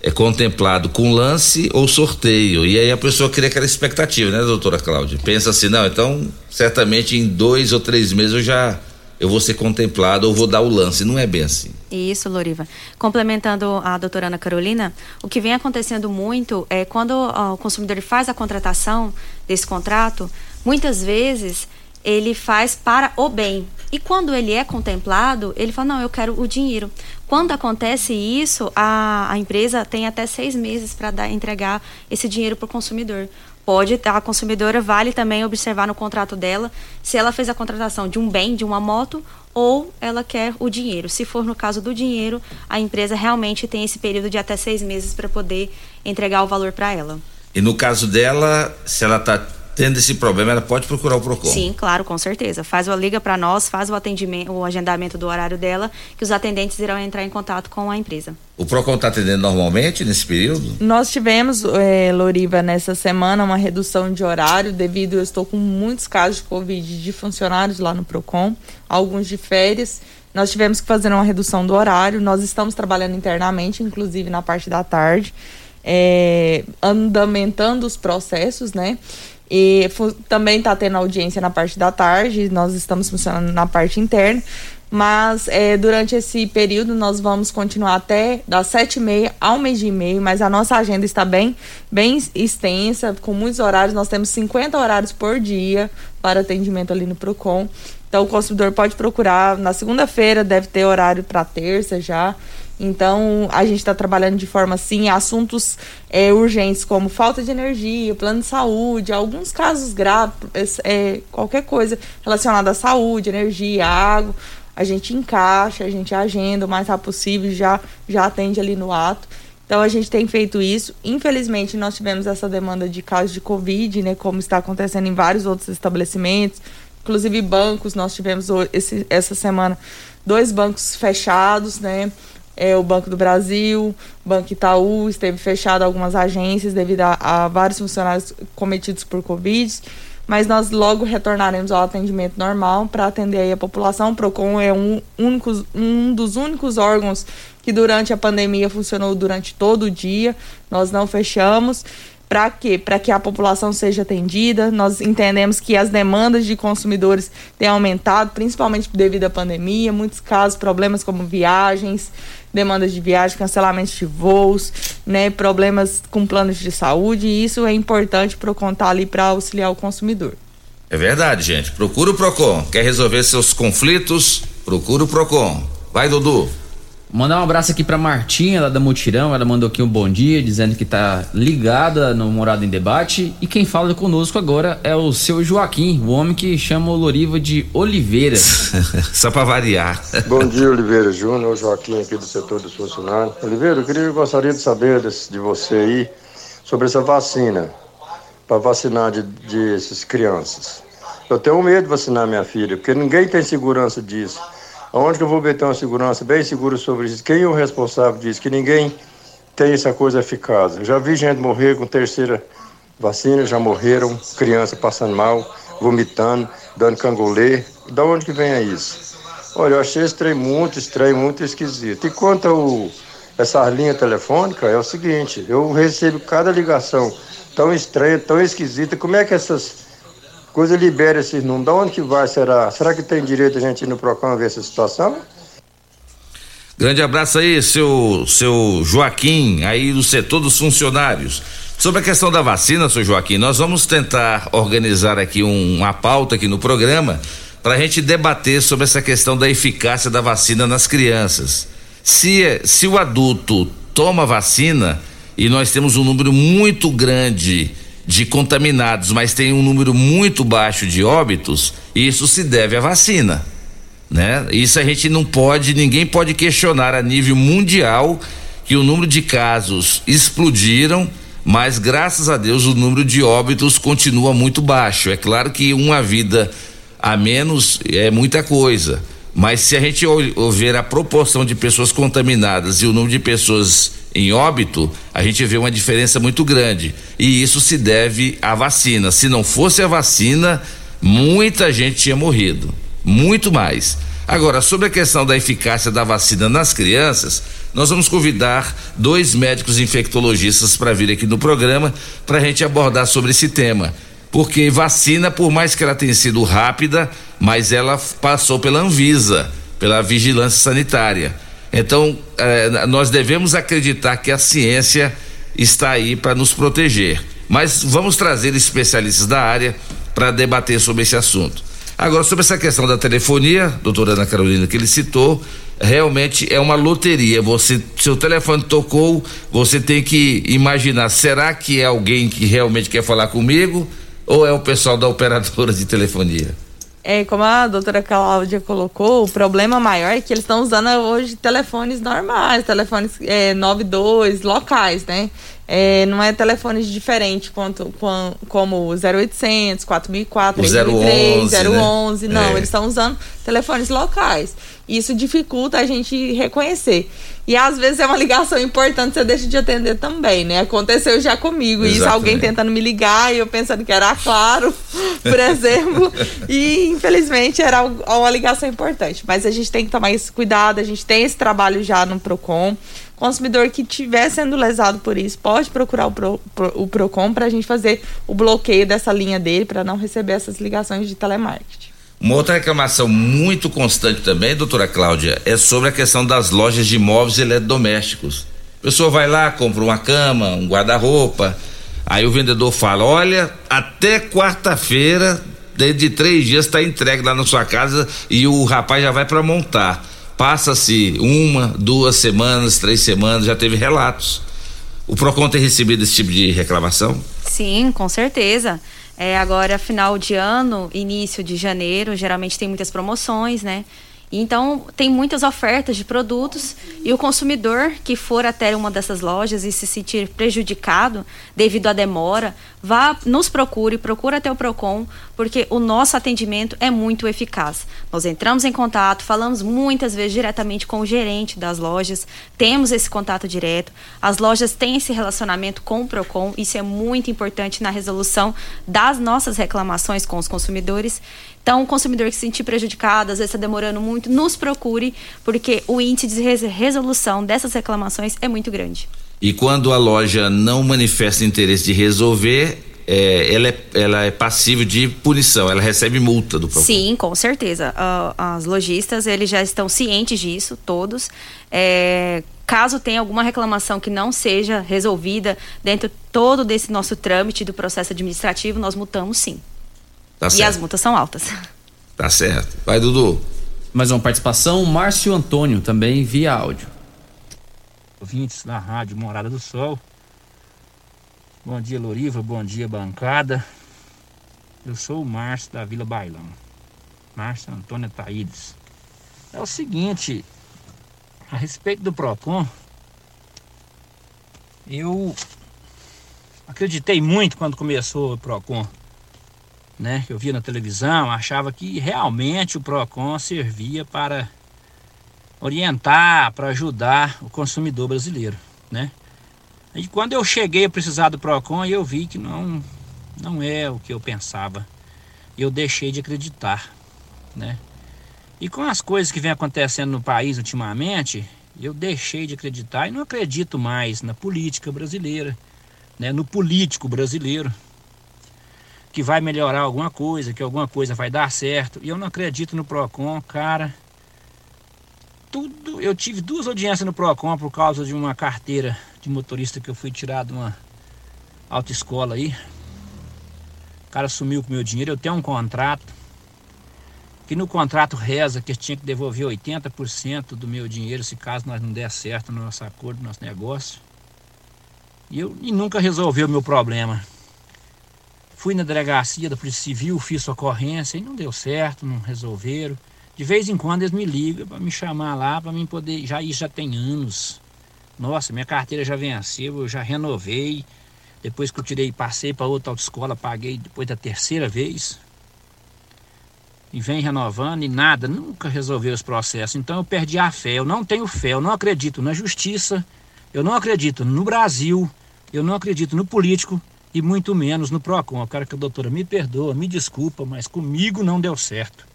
é contemplado com lance ou sorteio. E aí a pessoa cria aquela expectativa, né, doutora Cláudia? Pensa assim, não, então certamente em dois ou três meses eu já eu vou ser contemplado ou vou dar o lance. Não é bem assim. Isso, Loriva. Complementando a doutora Ana Carolina, o que vem acontecendo muito é quando ó, o consumidor faz a contratação desse contrato, muitas vezes ele faz para o bem. E quando ele é contemplado, ele fala: não, eu quero o dinheiro. Quando acontece isso, a, a empresa tem até seis meses para entregar esse dinheiro para o consumidor pode a consumidora vale também observar no contrato dela se ela fez a contratação de um bem, de uma moto ou ela quer o dinheiro. Se for no caso do dinheiro, a empresa realmente tem esse período de até seis meses para poder entregar o valor para ela. E no caso dela, se ela está tendo esse problema, ela pode procurar o Procon. Sim, claro, com certeza. Faz o liga para nós, faz o atendimento, o agendamento do horário dela, que os atendentes irão entrar em contato com a empresa. O Procon está atendendo normalmente nesse período? Nós tivemos, é, Loriva, nessa semana uma redução de horário devido eu estou com muitos casos de covid de funcionários lá no Procon, alguns de férias. Nós tivemos que fazer uma redução do horário. Nós estamos trabalhando internamente, inclusive na parte da tarde, é, andamentando os processos, né? E também está tendo audiência na parte da tarde, nós estamos funcionando na parte interna. Mas é, durante esse período nós vamos continuar até das sete e meia ao meio-dia e meio, mas a nossa agenda está bem, bem extensa, com muitos horários. Nós temos 50 horários por dia para atendimento ali no PROCON. Então o consumidor pode procurar. Na segunda-feira deve ter horário para terça já. Então, a gente está trabalhando de forma assim, assuntos é, urgentes como falta de energia, plano de saúde, alguns casos graves, é, qualquer coisa relacionada à saúde, energia, água, a gente encaixa, a gente agenda o mais rápido possível, já, já atende ali no ato. Então a gente tem feito isso. Infelizmente, nós tivemos essa demanda de casos de Covid, né? Como está acontecendo em vários outros estabelecimentos, inclusive bancos. Nós tivemos esse, essa semana dois bancos fechados, né? É, o Banco do Brasil, Banco Itaú, esteve fechado algumas agências devido a, a vários funcionários cometidos por Covid, mas nós logo retornaremos ao atendimento normal para atender a população. O PROCON é um, um dos únicos órgãos que durante a pandemia funcionou durante todo o dia, nós não fechamos. Para quê? Para que a população seja atendida. Nós entendemos que as demandas de consumidores têm aumentado, principalmente devido à pandemia. Muitos casos, problemas como viagens, demandas de viagem, cancelamentos de voos, né, problemas com planos de saúde. E isso é importante para contar ali para auxiliar o consumidor. É verdade, gente. Procura o Procon. Quer resolver seus conflitos? Procura o Procon. Vai, Dudu. Mandar um abraço aqui pra Martinha, lá da Mutirão. Ela mandou aqui um bom dia, dizendo que tá ligada no Morado em Debate. E quem fala conosco agora é o seu Joaquim, o homem que chama o Loriva de Oliveira. Só pra variar. Bom dia, Oliveira Júnior, o Joaquim aqui do setor dos funcionários. Oliveira, eu queria, gostaria de saber desse, de você aí sobre essa vacina, para vacinar de, de essas crianças. Eu tenho medo de vacinar minha filha, porque ninguém tem segurança disso. Onde que eu vou meter uma segurança bem segura sobre isso? Quem é o responsável disso? Que ninguém tem essa coisa eficaz. Eu já vi gente morrer com terceira vacina, já morreram, criança passando mal, vomitando, dando cangolê. Da onde que vem isso? Olha, eu achei esse trem muito estranho, muito esquisito. E quanto ao essa linha telefônica é o seguinte, eu recebo cada ligação tão estranha, tão esquisita, como é que essas coisas liberam esses números? De onde que vai, será? Será que tem direito a gente ir no PROCON ver essa situação? Grande abraço aí, seu, seu Joaquim, aí do setor dos funcionários. Sobre a questão da vacina, seu Joaquim, nós vamos tentar organizar aqui um, uma pauta aqui no programa para a gente debater sobre essa questão da eficácia da vacina nas crianças. Se, se o adulto toma vacina e nós temos um número muito grande de contaminados, mas tem um número muito baixo de óbitos, isso se deve à vacina, né? Isso a gente não pode, ninguém pode questionar a nível mundial que o número de casos explodiram mas graças a Deus o número de óbitos continua muito baixo. É claro que uma vida a menos é muita coisa, mas se a gente ver a proporção de pessoas contaminadas e o número de pessoas em óbito, a gente vê uma diferença muito grande. E isso se deve à vacina. Se não fosse a vacina, muita gente tinha morrido. Muito mais. Agora, sobre a questão da eficácia da vacina nas crianças, nós vamos convidar dois médicos infectologistas para vir aqui no programa para a gente abordar sobre esse tema. Porque vacina, por mais que ela tenha sido rápida, mas ela passou pela Anvisa, pela vigilância sanitária. Então, eh, nós devemos acreditar que a ciência está aí para nos proteger. Mas vamos trazer especialistas da área para debater sobre esse assunto. Agora, sobre essa questão da telefonia, doutora Ana Carolina, que ele citou, realmente é uma loteria. Você, seu telefone tocou, você tem que imaginar, será que é alguém que realmente quer falar comigo ou é o pessoal da operadora de telefonia? É, como a doutora Cláudia colocou, o problema maior é que eles estão usando hoje telefones normais, telefones é, 92, locais, né? É, não é telefones diferentes quanto, como o 0800, 4004, 3003, 011, né? não, é. eles estão usando telefones locais. Isso dificulta a gente reconhecer. E às vezes é uma ligação importante, você deixa de atender também, né? Aconteceu já comigo, Exatamente. isso, alguém tentando me ligar e eu pensando que era claro, por exemplo, e infelizmente era uma ligação importante. Mas a gente tem que tomar esse cuidado, a gente tem esse trabalho já no PROCON consumidor que estiver sendo lesado por isso pode procurar o, Pro, o PROCON para a gente fazer o bloqueio dessa linha dele para não receber essas ligações de telemarketing. Uma outra reclamação muito constante também, doutora Cláudia, é sobre a questão das lojas de imóveis eletrodomésticos. A pessoa vai lá, compra uma cama, um guarda-roupa, aí o vendedor fala: olha, até quarta-feira, dentro de três dias, está entregue lá na sua casa e o rapaz já vai para montar. Passa-se uma, duas semanas, três semanas, já teve relatos. O PROCON tem recebido esse tipo de reclamação? Sim, com certeza. É, agora, final de ano, início de janeiro, geralmente tem muitas promoções, né? Então, tem muitas ofertas de produtos e o consumidor que for até uma dessas lojas e se sentir prejudicado devido à demora, vá, nos procure, procure até o Procon, porque o nosso atendimento é muito eficaz. Nós entramos em contato, falamos muitas vezes diretamente com o gerente das lojas, temos esse contato direto. As lojas têm esse relacionamento com o Procon, isso é muito importante na resolução das nossas reclamações com os consumidores. Então, o consumidor que se sentir prejudicado, às vezes está demorando muito, nos procure, porque o índice de resolução dessas reclamações é muito grande. E quando a loja não manifesta interesse de resolver, é, ela, é, ela é passível de punição, ela recebe multa do Procon. Sim, com certeza. Uh, as lojistas, eles já estão cientes disso, todos. É, caso tenha alguma reclamação que não seja resolvida dentro todo desse nosso trâmite do processo administrativo, nós multamos sim. Tá e certo. as multas são altas. Tá certo. Vai, Dudu. Mais uma participação, Márcio Antônio, também via áudio. Ouvintes da Rádio Morada do Sol. Bom dia, Loriva. Bom dia, bancada. Eu sou o Márcio da Vila Bailão. Márcio Antônio Taídes. É o seguinte, a respeito do PROCON, eu acreditei muito quando começou o PROCON né, eu via na televisão, achava que realmente o Procon servia para orientar, para ajudar o consumidor brasileiro, né? E quando eu cheguei a precisar do Procon, eu vi que não não é o que eu pensava. Eu deixei de acreditar, né? E com as coisas que vem acontecendo no país ultimamente, Eu deixei de acreditar e não acredito mais na política brasileira, né, no político brasileiro, que vai melhorar alguma coisa, que alguma coisa vai dar certo. E eu não acredito no Procon, cara. Tudo, eu tive duas audiências no Procon por causa de uma carteira de motorista que eu fui tirar de uma autoescola aí. O cara sumiu com meu dinheiro, eu tenho um contrato que no contrato reza que eu tinha que devolver 80% do meu dinheiro se caso nós não der certo no nosso acordo, no nosso negócio. E, eu, e nunca resolveu o meu problema. Fui na delegacia da Polícia Civil, fiz ocorrência e não deu certo, não resolveram. De vez em quando eles me ligam para me chamar lá, para mim poder. Já isso já tem anos. Nossa, minha carteira já venceu, eu já renovei. Depois que eu tirei, passei para outra autoescola, paguei depois da terceira vez e vem renovando e nada, nunca resolveu os processos. Então eu perdi a fé, eu não tenho fé, eu não acredito na justiça, eu não acredito no Brasil, eu não acredito no político e muito menos no PROCON. Eu quero que a doutora me perdoa, me desculpa, mas comigo não deu certo.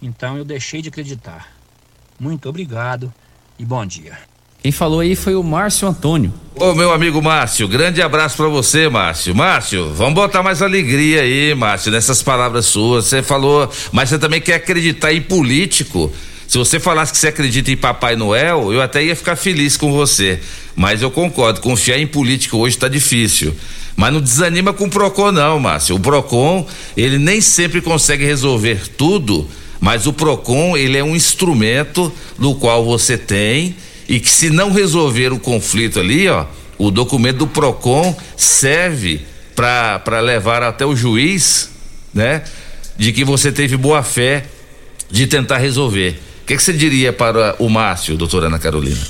Então eu deixei de acreditar. Muito obrigado e bom dia. Quem falou aí foi o Márcio Antônio. Ô, meu amigo Márcio, grande abraço para você, Márcio. Márcio, vamos botar mais alegria aí, Márcio, nessas palavras suas. Você falou, mas você também quer acreditar em político. Se você falasse que você acredita em Papai Noel, eu até ia ficar feliz com você. Mas eu concordo, confiar em político hoje tá difícil. Mas não desanima com o Procon não, Márcio. O Procon, ele nem sempre consegue resolver tudo, mas o Procon, ele é um instrumento no qual você tem e que se não resolver o conflito ali, ó, o documento do Procon serve para levar até o juiz, né, de que você teve boa fé de tentar resolver. O que, você diria para o Márcio, doutora Ana Carolina?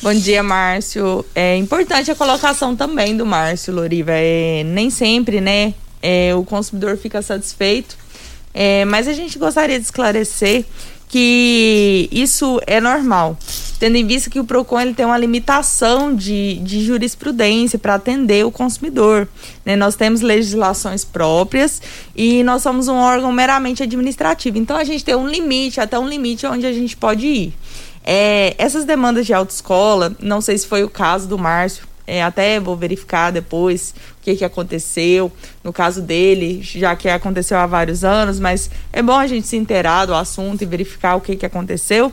Bom dia, Márcio. É importante a colocação também do Márcio, Loriva. É, nem sempre, né, é, o consumidor fica satisfeito. É, mas a gente gostaria de esclarecer que isso é normal, tendo em vista que o PROCON ele tem uma limitação de, de jurisprudência para atender o consumidor. Né? Nós temos legislações próprias e nós somos um órgão meramente administrativo. Então a gente tem um limite, até um limite onde a gente pode ir. É, essas demandas de autoescola, não sei se foi o caso do Márcio, é, até vou verificar depois o que, que aconteceu no caso dele, já que aconteceu há vários anos, mas é bom a gente se inteirar do assunto e verificar o que, que aconteceu.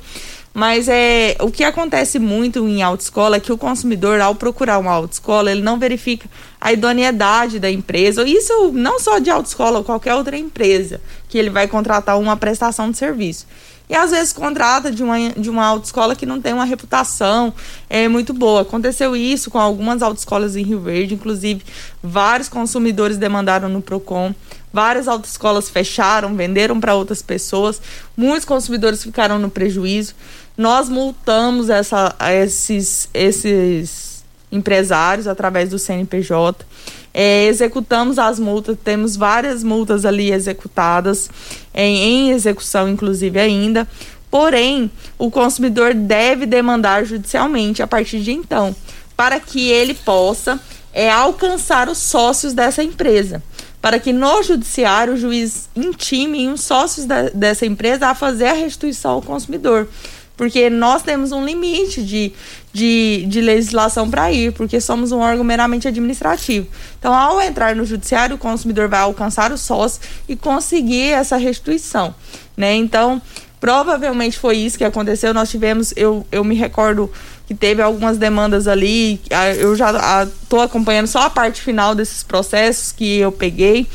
Mas é, o que acontece muito em autoescola é que o consumidor, ao procurar uma autoescola, ele não verifica a idoneidade da empresa. Isso não só de autoescola, qualquer outra empresa que ele vai contratar uma prestação de serviço e às vezes contrata de uma, de uma autoescola que não tem uma reputação é, muito boa. Aconteceu isso com algumas autoescolas em Rio Verde, inclusive vários consumidores demandaram no PROCON, várias autoescolas fecharam, venderam para outras pessoas, muitos consumidores ficaram no prejuízo. Nós multamos essa, esses, esses empresários através do CNPJ. É, executamos as multas, temos várias multas ali executadas, em, em execução inclusive ainda. Porém, o consumidor deve demandar judicialmente a partir de então, para que ele possa é, alcançar os sócios dessa empresa. Para que no judiciário o juiz intime os sócios da, dessa empresa a fazer a restituição ao consumidor porque nós temos um limite de, de, de legislação para ir, porque somos um órgão meramente administrativo. Então, ao entrar no judiciário, o consumidor vai alcançar o sócio e conseguir essa restituição, né? Então, provavelmente foi isso que aconteceu. Nós tivemos, eu, eu me recordo que teve algumas demandas ali, eu já estou acompanhando só a parte final desses processos que eu peguei,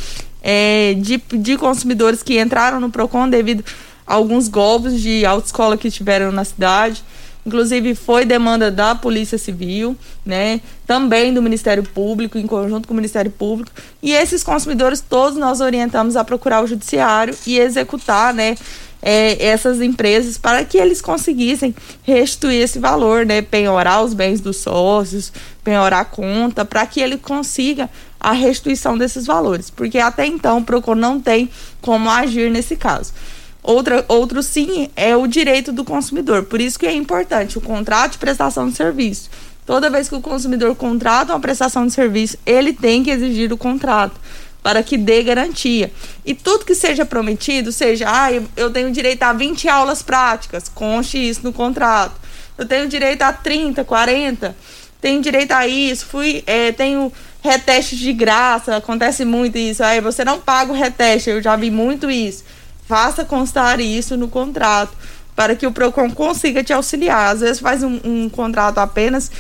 é, de, de consumidores que entraram no PROCON devido alguns golpes de autoescola que tiveram na cidade. Inclusive foi demanda da Polícia Civil, né? Também do Ministério Público, em conjunto com o Ministério Público. E esses consumidores todos nós orientamos a procurar o judiciário e executar, né? É, essas empresas para que eles conseguissem restituir esse valor, né? Penhorar os bens dos sócios, penhorar a conta, para que ele consiga a restituição desses valores. Porque até então o PROCON não tem como agir nesse caso. Outra, outro sim é o direito do consumidor. Por isso que é importante o contrato de prestação de serviço. Toda vez que o consumidor contrata uma prestação de serviço, ele tem que exigir o contrato para que dê garantia. E tudo que seja prometido, seja, ah, eu tenho direito a 20 aulas práticas, conste isso no contrato. eu tenho direito a 30, 40, tenho direito a isso, fui, é, tenho reteste de graça, acontece muito isso. Aí você não paga o reteste, eu já vi muito isso. Faça constar isso no contrato para que o PROCON consiga te auxiliar. Às vezes faz um, um contrato apenas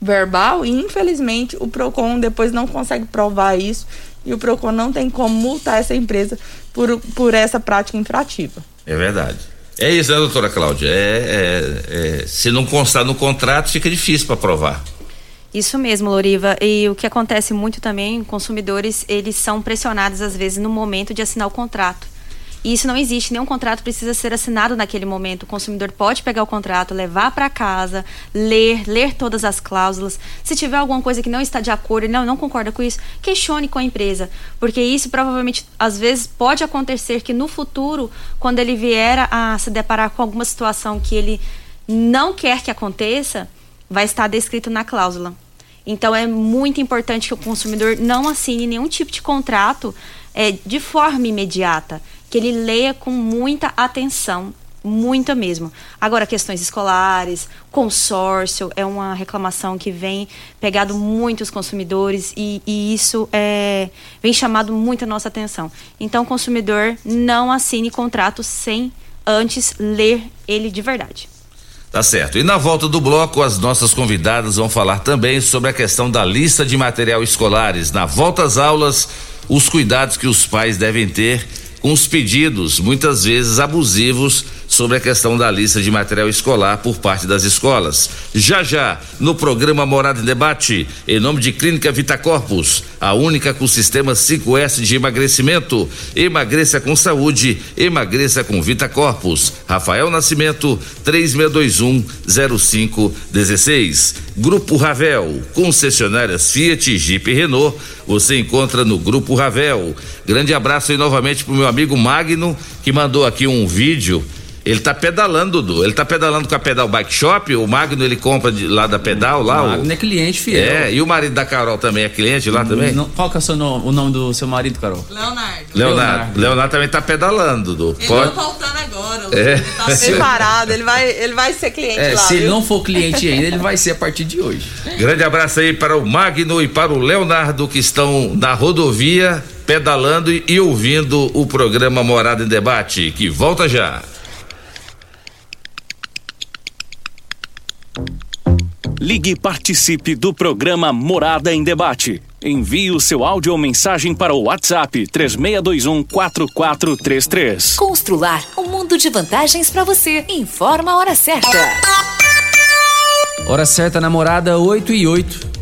verbal e infelizmente o PROCON depois não consegue provar isso e o PROCON não tem como multar essa empresa por, por essa prática infrativa. É verdade. É isso, né, doutora Cláudia? É, é, é, se não constar no contrato, fica difícil para provar. Isso mesmo, Loriva. E o que acontece muito também, consumidores, eles são pressionados às vezes no momento de assinar o contrato. E isso não existe, nenhum contrato precisa ser assinado naquele momento. O consumidor pode pegar o contrato, levar para casa, ler, ler todas as cláusulas. Se tiver alguma coisa que não está de acordo, não, não concorda com isso, questione com a empresa, porque isso provavelmente às vezes pode acontecer que no futuro, quando ele vier a se deparar com alguma situação que ele não quer que aconteça, vai estar descrito na cláusula. Então é muito importante que o consumidor não assine nenhum tipo de contrato é, de forma imediata, que ele leia com muita atenção, muita mesmo. Agora, questões escolares, consórcio, é uma reclamação que vem pegado muito os consumidores e, e isso é, vem chamado muito a nossa atenção. Então, consumidor não assine contrato sem antes ler ele de verdade. Tá certo. E na volta do bloco, as nossas convidadas vão falar também sobre a questão da lista de material escolares. Na volta às aulas, os cuidados que os pais devem ter com os pedidos, muitas vezes abusivos, sobre a questão da lista de material escolar por parte das escolas. Já já, no programa Morada em Debate, em nome de Clínica Vita Corpus, a única com sistema 5S de emagrecimento. Emagreça com saúde, emagreça com Vita Corpus. Rafael Nascimento, 36210516. Grupo Ravel, concessionárias Fiat, Jeep e Renault, você encontra no Grupo Ravel. Grande abraço aí novamente pro meu amigo Magno, que mandou aqui um vídeo ele tá pedalando, Dudu. Ele tá pedalando com a Pedal Bike Shop. O Magno ele compra de, lá da Pedal. Lá, o Magno o... é cliente, fiel. É, e o marido da Carol também é cliente lá também? Não, qual que é o, seu nome, o nome do seu marido, Carol? Leonardo. Leonardo. Leonardo, também tá pedalando, Dudu. Ele Pode... tá voltando agora. É. Ele tá preparado, ele vai, ele vai ser cliente é, lá. Se viu? ele não for cliente ainda, ele vai ser a partir de hoje. Grande abraço aí para o Magno e para o Leonardo que estão na rodovia pedalando e, ouvindo o programa Morada em Debate, que volta já. Ligue e participe do programa Morada em Debate. Envie o seu áudio ou mensagem para o WhatsApp 3621 4433. Constrular um mundo de vantagens para você. Informa a hora certa. Hora certa, namorada 8 e 8.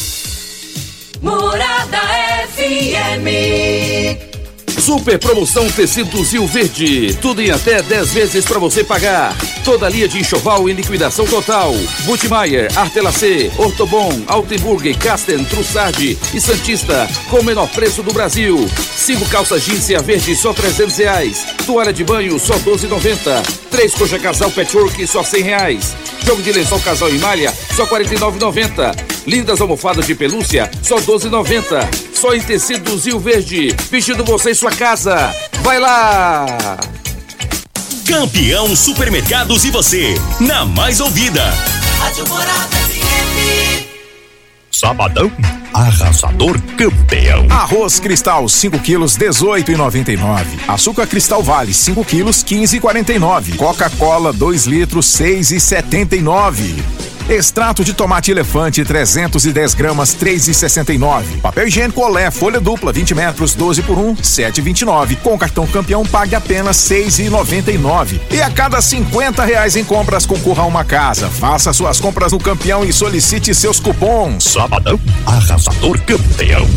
Morada FM. Super promoção Tecidos Rio Verde. Tudo em até 10 vezes para você pagar. Toda linha de enxoval em liquidação total. Butmaier, Artelacê, Ortobon, Altenburg, Casten, Trussardi e Santista com o menor preço do Brasil. Cinco calças jeans a verde só 300 reais. Toalha de banho só 12,90. Três coxa casal patchwork só 100 reais. Jogo de lençol casal em malha só 49,90. Lindas almofadas de pelúcia, só 12,90. Só em tecidos Rio Verde, vestindo você em sua casa. Vai lá! Campeão Supermercados e você, na mais ouvida. Rádio Morada FM. Sabadão, arrasador campeão. Arroz Cristal 5 quilos 18,99. Açúcar Cristal Vale 5 quilos 15,49. Coca-Cola 2 litros 6,79. Extrato de tomate elefante 310 gramas 3,69. Papel higiênico Olé folha dupla 20 metros 12 por 1 7,29. Com cartão campeão pague apenas 6,99. E a cada 50 reais em compras concorra a uma casa. Faça suas compras no campeão e solicite seus cupons. Sabadão arrasador campeão.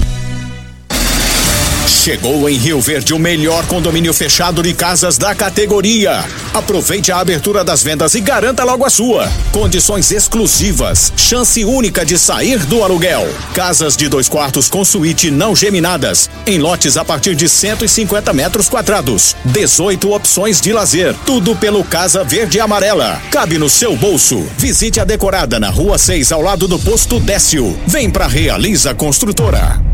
Chegou em Rio Verde o melhor condomínio fechado de casas da categoria. Aproveite a abertura das vendas e garanta logo a sua. Condições exclusivas, chance única de sair do aluguel. Casas de dois quartos com suíte não geminadas, em lotes a partir de 150 metros quadrados. 18 opções de lazer, tudo pelo Casa Verde e Amarela. Cabe no seu bolso. Visite a decorada na Rua 6, ao lado do posto Décio. Vem pra Realiza Construtora.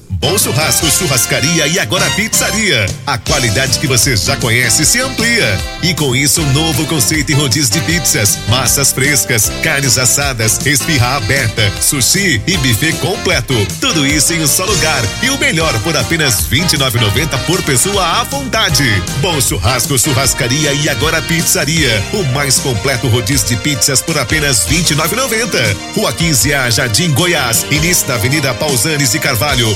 Bom Churrasco, Churrascaria e agora Pizzaria. A qualidade que você já conhece se amplia. E com isso, um novo conceito em rodízio de pizzas, massas frescas, carnes assadas, espirra aberta, sushi e buffet completo. Tudo isso em um só lugar. E o melhor por apenas R$ 29,90 por pessoa à vontade. Bom Churrasco, Churrascaria e agora Pizzaria. O mais completo rodízio de pizzas por apenas R$ 29,90. Rua 15 A, Jardim Goiás. Início da Avenida Pausanes e Carvalho.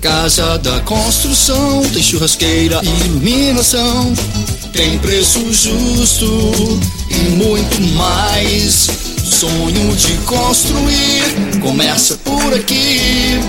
Casa da Construção tem churrasqueira iluminação, tem preço justo e muito mais. Sonho de construir começa por aqui.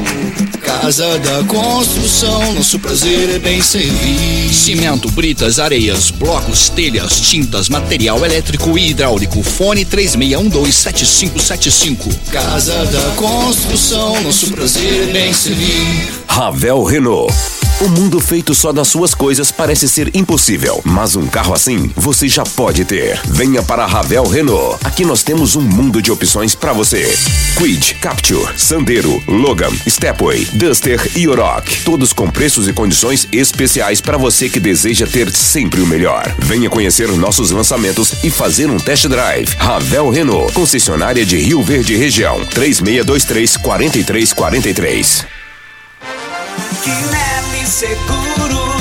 Casa da Construção, nosso prazer é bem servir. Cimento, britas, areias, blocos, telhas, tintas, material elétrico e hidráulico. Fone 36127575. Casa da Construção, nosso prazer é bem servir. Ravel Renault. O mundo feito só das suas coisas parece ser impossível, mas um carro assim você já pode ter. Venha para a Ravel Renault. Aqui nós temos um mundo de opções para você. Quid, Capture, Sandero, Logan, Stepway, Duster e Oroch. Todos com preços e condições especiais para você que deseja ter sempre o melhor. Venha conhecer nossos lançamentos e fazer um test drive. Ravel Renault, concessionária de Rio Verde Região. 3623 4343. Quinelli Seguros,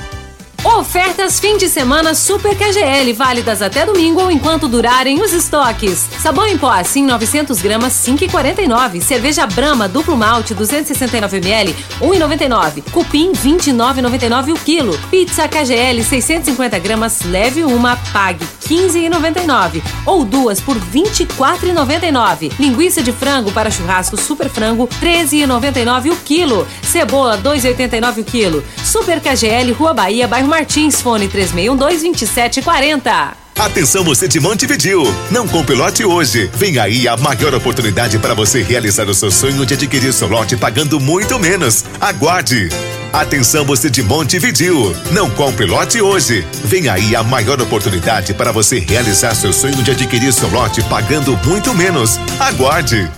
Ofertas fim de semana Super KGL, válidas até domingo ou enquanto durarem os estoques. Sabão em pó assim 900 gramas 5,49. Cerveja Brahma duplo malte 269 ml 1,99. Cupim 29,99 o quilo. Pizza KGL 650 gramas leve uma pague 15,99 ou duas por 24,99. Linguiça de frango para churrasco Super Frango 13,99 o quilo. Cebola 2,89 o quilo. Super KGL Rua Bahia, bairro Martins, fone 3612-2740. Atenção você de Montevidil, não compre lote hoje. Vem aí a maior oportunidade para você realizar o seu sonho de adquirir seu lote pagando muito menos. Aguarde. Atenção você de Montevidil, não compre lote hoje. Vem aí a maior oportunidade para você realizar seu sonho de adquirir seu lote pagando muito menos. Aguarde.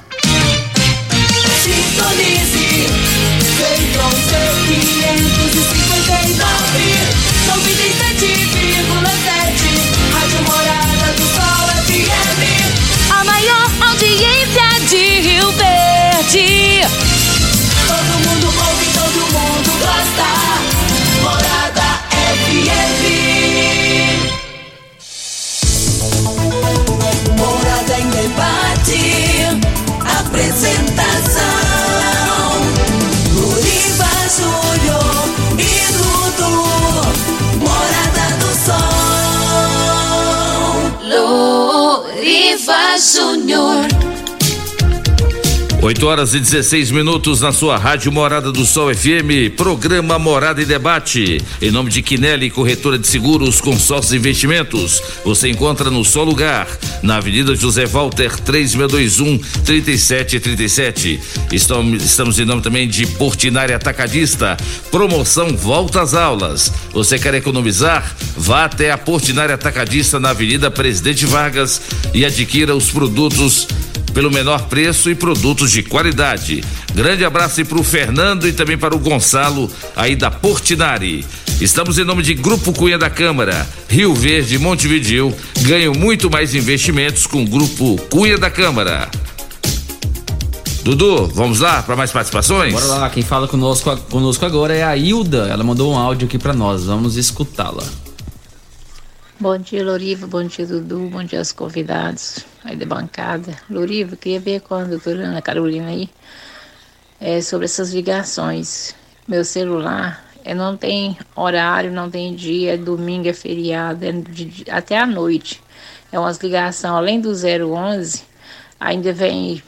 Sintonize. Feitron 559. Ciência de Rio Verde. Todo mundo ouve, todo mundo gosta. Morada FM. Morada em debate. Apresentação. Luriva Júlio e Dudu. Morada do Sol. Oh, oh, oh. 8 horas e 16 minutos na sua rádio Morada do Sol FM, programa Morada e Debate. Em nome de Quinelli Corretora de Seguros, Consórcios e Investimentos. Você encontra no só lugar, na Avenida José Walter 3621 3737. Estamos, estamos em nome também de Portinari Atacadista. Promoção Volta às Aulas. Você quer economizar? Vá até a Portinari Atacadista na Avenida Presidente Vargas e adquira os produtos pelo menor preço e produtos de qualidade. Grande abraço para o Fernando e também para o Gonçalo, aí da Portinari. Estamos em nome de Grupo Cunha da Câmara, Rio Verde, Montevidil. Ganho muito mais investimentos com o Grupo Cunha da Câmara. Dudu, vamos lá para mais participações? Bora lá, quem fala conosco, conosco agora é a Hilda. Ela mandou um áudio aqui para nós, vamos escutá-la. Bom dia, Loriva. Bom dia, Dudu. Bom dia aos convidados aí da bancada. Loriva, queria ver com a doutora Ana Carolina aí é, sobre essas ligações. Meu celular é, não tem horário, não tem dia, é domingo, é feriado, é de, até a noite. É umas ligações, além do 011, ainda vem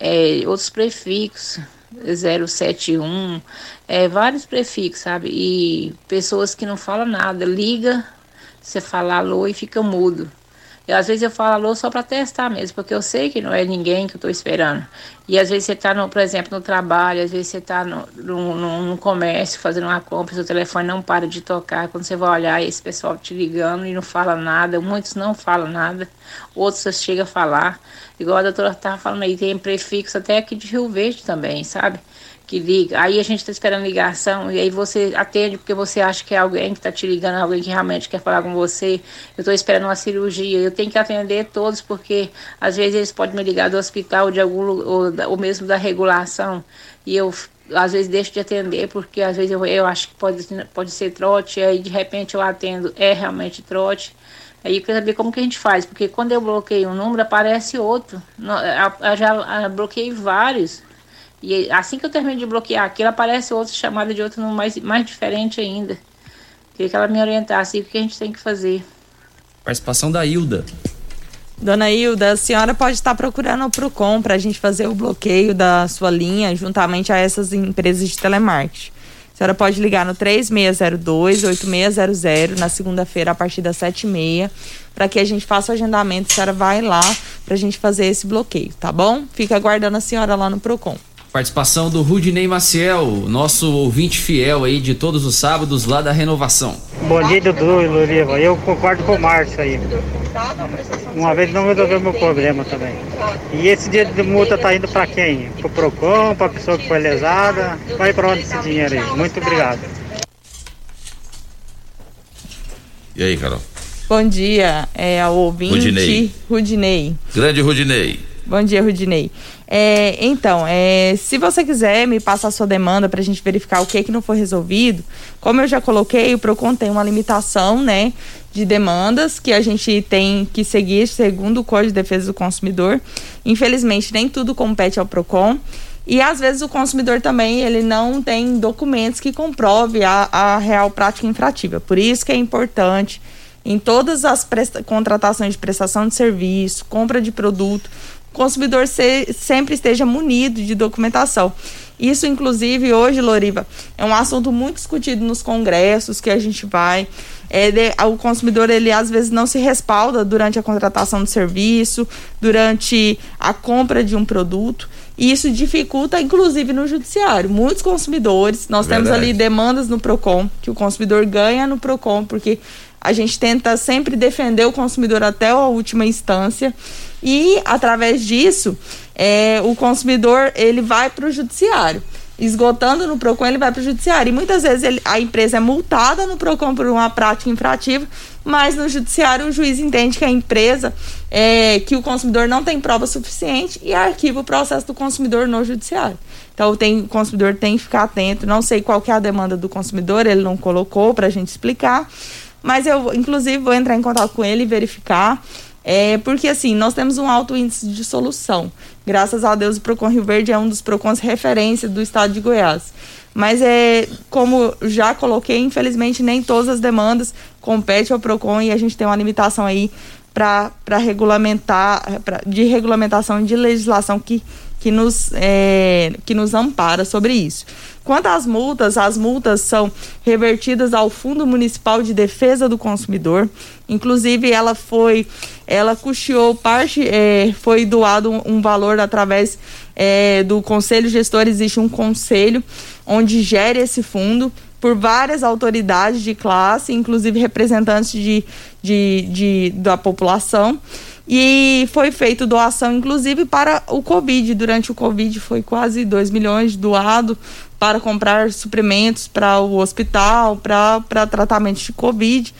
é, outros prefixos, 071, é, vários prefixos, sabe? E pessoas que não falam nada, liga você fala alô e fica mudo. E às vezes eu falo alô só para testar mesmo, porque eu sei que não é ninguém que eu estou esperando. E às vezes você está, por exemplo, no trabalho, às vezes você está no, no, no, comércio fazendo uma compra, seu telefone não para de tocar. Quando você vai olhar, esse pessoal te ligando e não fala nada. Muitos não falam nada, outros chegam a falar. Igual a doutora estava falando aí, tem prefixo até aqui de Rio Verde também, sabe? Que liga. Aí a gente está esperando ligação e aí você atende porque você acha que é alguém que está te ligando, alguém que realmente quer falar com você. Eu estou esperando uma cirurgia, eu tenho que atender todos porque às vezes eles podem me ligar do hospital de algum ou, ou mesmo da regulação e eu às vezes deixo de atender porque às vezes eu, eu acho que pode, pode ser trote, aí de repente eu atendo, é realmente trote. Aí eu quero saber como que a gente faz, porque quando eu bloqueio um número aparece outro. Eu já bloqueei vários. E assim que eu termino de bloquear aquilo, aparece outra chamada de outro número mais, mais diferente ainda. Queria que ela me orientasse o que a gente tem que fazer. Participação da Hilda. Dona Hilda, a senhora pode estar procurando o PROCON para a gente fazer o bloqueio da sua linha juntamente a essas empresas de telemarketing. A senhora pode ligar no 3602-8600 na segunda-feira a partir das 7h30 para que a gente faça o agendamento. A senhora vai lá para a gente fazer esse bloqueio, tá bom? Fica aguardando a senhora lá no PROCON. Participação do Rudinei Maciel, nosso ouvinte fiel aí de todos os sábados lá da Renovação. Bom dia, Dudu e Luriva. Eu concordo com o Márcio aí. Uma vez não resolveu meu problema também. E esse dia de multa tá indo para quem? Pro Procon, pra pessoa que foi lesada? Vai para onde esse dinheiro aí? Muito obrigado. E aí, Carol? Bom dia, é o ouvinte Rudinei. Rudinei. Grande Rudinei. Bom dia, Rudinei. É, então, é, se você quiser me passar a sua demanda para a gente verificar o que que não foi resolvido, como eu já coloquei, o Procon tem uma limitação, né, de demandas que a gente tem que seguir segundo o Código de Defesa do Consumidor. Infelizmente, nem tudo compete ao Procon. E às vezes o consumidor também ele não tem documentos que comprove a, a real prática infrativa. Por isso que é importante em todas as contratações de prestação de serviço, compra de produto, consumidor se, sempre esteja munido de documentação. Isso, inclusive, hoje, Loriva, é um assunto muito discutido nos congressos que a gente vai. É o consumidor, ele às vezes não se respalda durante a contratação do serviço, durante a compra de um produto. E isso dificulta, inclusive, no judiciário. Muitos consumidores, nós Verdade. temos ali demandas no PROCON, que o consumidor ganha no PROCON, porque a gente tenta sempre defender o consumidor até a última instância e através disso é, o consumidor ele vai para o judiciário esgotando no Procon, ele vai para o judiciário. E muitas vezes ele, a empresa é multada no Procon por uma prática infrativa, mas no judiciário o juiz entende que a empresa, é, que o consumidor não tem prova suficiente e arquiva o processo do consumidor no judiciário. Então tem, o consumidor tem que ficar atento. Não sei qual é a demanda do consumidor, ele não colocou para a gente explicar, mas eu, inclusive, vou entrar em contato com ele e verificar. É, porque assim, nós temos um alto índice de solução. Graças a Deus, o Procon Rio Verde é um dos Procons referência do estado de Goiás. Mas é como já coloquei, infelizmente nem todas as demandas competem ao Procon e a gente tem uma limitação aí para regulamentar, pra, de regulamentação de legislação que, que, nos, é, que nos ampara sobre isso. Quanto às multas, as multas são revertidas ao Fundo Municipal de Defesa do Consumidor. Inclusive, ela foi, ela custeou parte, é, foi doado um, um valor através é, do Conselho Gestor. Existe um conselho onde gere esse fundo por várias autoridades de classe, inclusive representantes de, de, de, da população. E foi feito doação, inclusive, para o Covid. Durante o Covid foi quase 2 milhões doado para comprar suprimentos para o hospital, para tratamento de Covid.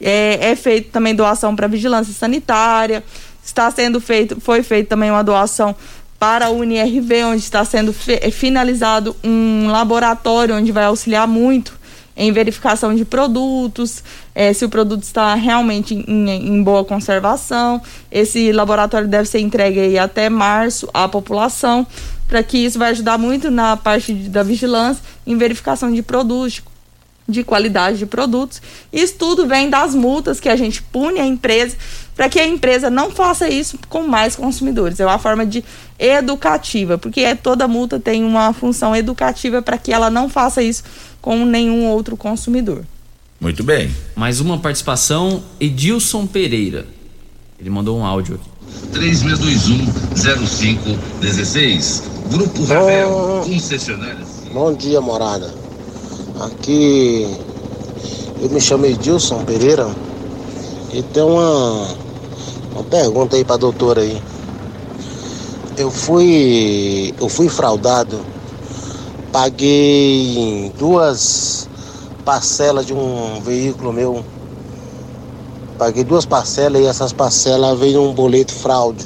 É, é feito também doação para vigilância sanitária. Está sendo feito, foi feito também uma doação para o UNIRV, onde está sendo finalizado um laboratório onde vai auxiliar muito em verificação de produtos, é, se o produto está realmente em, em, boa conservação. Esse laboratório deve ser entregue até março à população, para que isso vai ajudar muito na parte de, da vigilância em verificação de produtos, de qualidade de produtos. Isso tudo vem das multas que a gente pune a empresa para que a empresa não faça isso com mais consumidores. É uma forma de educativa, porque toda multa tem uma função educativa para que ela não faça isso com nenhum outro consumidor. Muito bem. Mais uma participação, Edilson Pereira. Ele mandou um áudio aqui. 3621-0516. Grupo Ravel, concessionárias. Bom dia, morada. Aqui eu me chamo Edilson Pereira e tem uma, uma pergunta aí pra doutora aí. Eu fui. Eu fui fraudado. Paguei duas parcelas de um veículo meu. Paguei duas parcelas e essas parcelas veio um boleto fraude.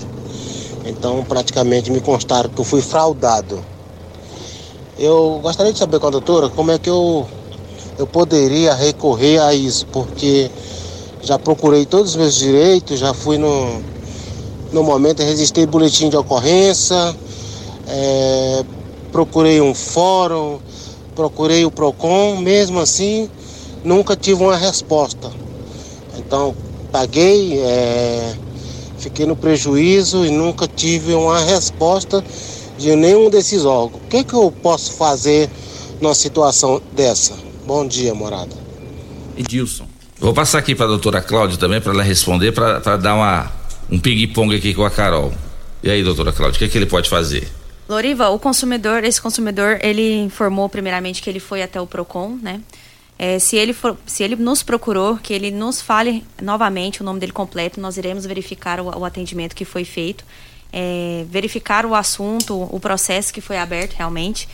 Então praticamente me constaram que eu fui fraudado. Eu gostaria de saber com a doutora como é que eu, eu poderia recorrer a isso, porque já procurei todos os meus direitos, já fui no, no momento, registrei boletim de ocorrência, é, procurei um fórum, procurei o PROCON, mesmo assim nunca tive uma resposta. Então paguei, é, fiquei no prejuízo e nunca tive uma resposta de nenhum desses órgãos. O que, que eu posso fazer numa situação dessa? Bom dia, morada. Edilson. Vou passar aqui para a doutora Cláudia também para ela responder, para dar uma, um ping-pong aqui com a Carol. E aí, doutora Cláudia, o que, que ele pode fazer? Loriva, o consumidor, esse consumidor, ele informou primeiramente que ele foi até o Procon, né? É, se, ele for, se ele nos procurou, que ele nos fale novamente o nome dele completo, nós iremos verificar o, o atendimento que foi feito, é, verificar o assunto, o processo que foi aberto realmente,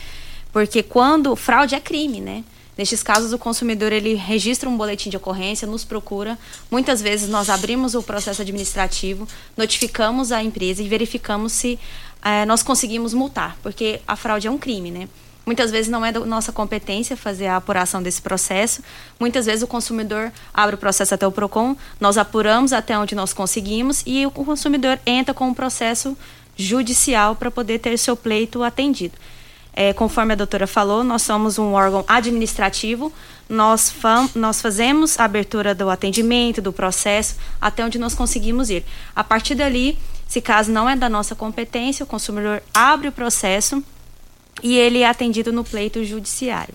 porque quando fraude é crime, né? Nestes casos, o consumidor ele registra um boletim de ocorrência, nos procura. Muitas vezes nós abrimos o processo administrativo, notificamos a empresa e verificamos se é, nós conseguimos multar, porque a fraude é um crime, né? Muitas vezes não é da nossa competência fazer a apuração desse processo. Muitas vezes o consumidor abre o processo até o PROCON, nós apuramos até onde nós conseguimos e o consumidor entra com um processo judicial para poder ter seu pleito atendido. É, conforme a doutora falou, nós somos um órgão administrativo, nós, nós fazemos a abertura do atendimento, do processo, até onde nós conseguimos ir. A partir dali, se caso não é da nossa competência, o consumidor abre o processo e ele é atendido no pleito judiciário.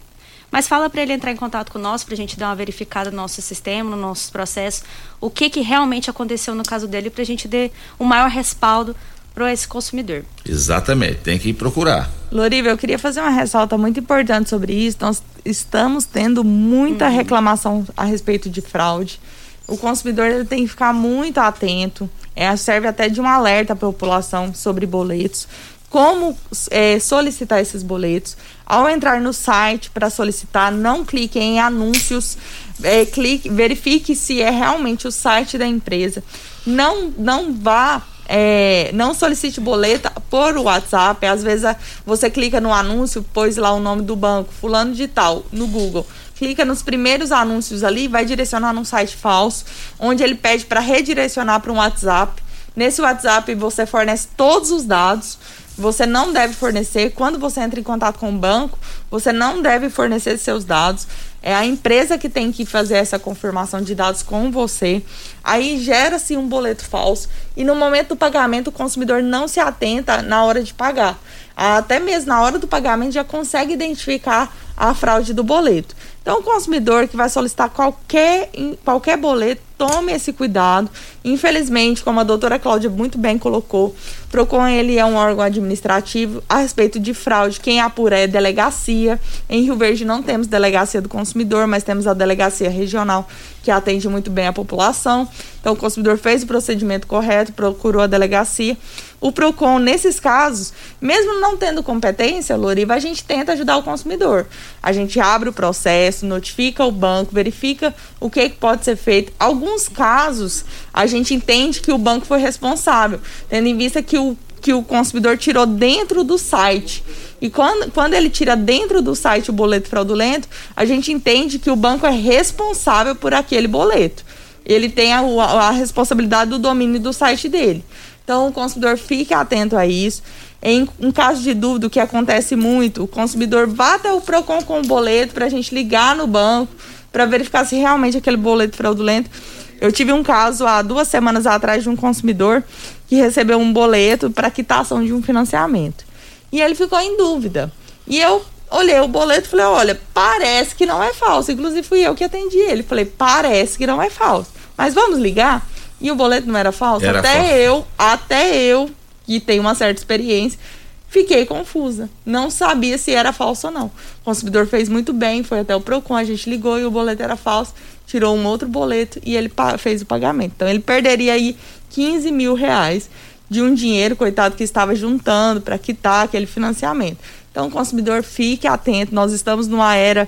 Mas fala para ele entrar em contato conosco para a gente dar uma verificada no nosso sistema, no nosso processo, o que, que realmente aconteceu no caso dele, para a gente ter um maior respaldo para esse consumidor. Exatamente, tem que procurar. Loriva, eu queria fazer uma ressalta muito importante sobre isso. Nós estamos tendo muita uhum. reclamação a respeito de fraude. O consumidor ele tem que ficar muito atento. É, serve até de um alerta à população sobre boletos. Como é, solicitar esses boletos? Ao entrar no site para solicitar, não clique em anúncios, é, clique, verifique se é realmente o site da empresa. Não, não vá é, não solicite boleta por WhatsApp. Às vezes você clica no anúncio, pôs lá o nome do banco, fulano de tal, no Google. Clica nos primeiros anúncios ali, vai direcionar num site falso, onde ele pede para redirecionar para um WhatsApp. Nesse WhatsApp você fornece todos os dados você não deve fornecer. Quando você entra em contato com o banco, você não deve fornecer seus dados. É a empresa que tem que fazer essa confirmação de dados com você. Aí gera-se um boleto falso e no momento do pagamento o consumidor não se atenta na hora de pagar. Até mesmo na hora do pagamento já consegue identificar a fraude do boleto. Então, o consumidor que vai solicitar qualquer, qualquer boleto, tome esse cuidado. Infelizmente, como a doutora Cláudia muito bem colocou, PROCON ele é um órgão administrativo a respeito de fraude. Quem apura é delegacia. Em Rio Verde não temos delegacia do consumidor, mas temos a delegacia regional que atende muito bem a população. Então, o consumidor fez o procedimento correto, procurou a delegacia. O PROCON, nesses casos, mesmo não tendo competência, Loriva, a gente tenta ajudar o consumidor. A gente abre o processo, notifica o banco, verifica o que, que pode ser feito. Alguns casos, a gente entende que o banco foi responsável, tendo em vista que o que o consumidor tirou dentro do site. E quando, quando ele tira dentro do site o boleto fraudulento, a gente entende que o banco é responsável por aquele boleto. Ele tem a, a, responsabilidade do domínio do site dele. Então, o consumidor fique atento a isso. Em, em caso de dúvida, o que acontece muito, o consumidor vá até o PROCON com o boleto para a gente ligar no banco para verificar se realmente aquele boleto fraudulento. Eu tive um caso há duas semanas atrás de um consumidor que recebeu um boleto para quitação de um financiamento. E ele ficou em dúvida. E eu olhei o boleto e falei: olha, parece que não é falso. Inclusive, fui eu que atendi ele. Falei: parece que não é falso. Mas vamos ligar? E o boleto não era falso? Era até falso. eu, até eu, que tenho uma certa experiência, fiquei confusa. Não sabia se era falso ou não. O consumidor fez muito bem, foi até o PROCON, a gente ligou e o boleto era falso, tirou um outro boleto e ele fez o pagamento. Então ele perderia aí 15 mil reais de um dinheiro, coitado, que estava juntando para quitar aquele financiamento. Então, consumidor fique atento, nós estamos numa era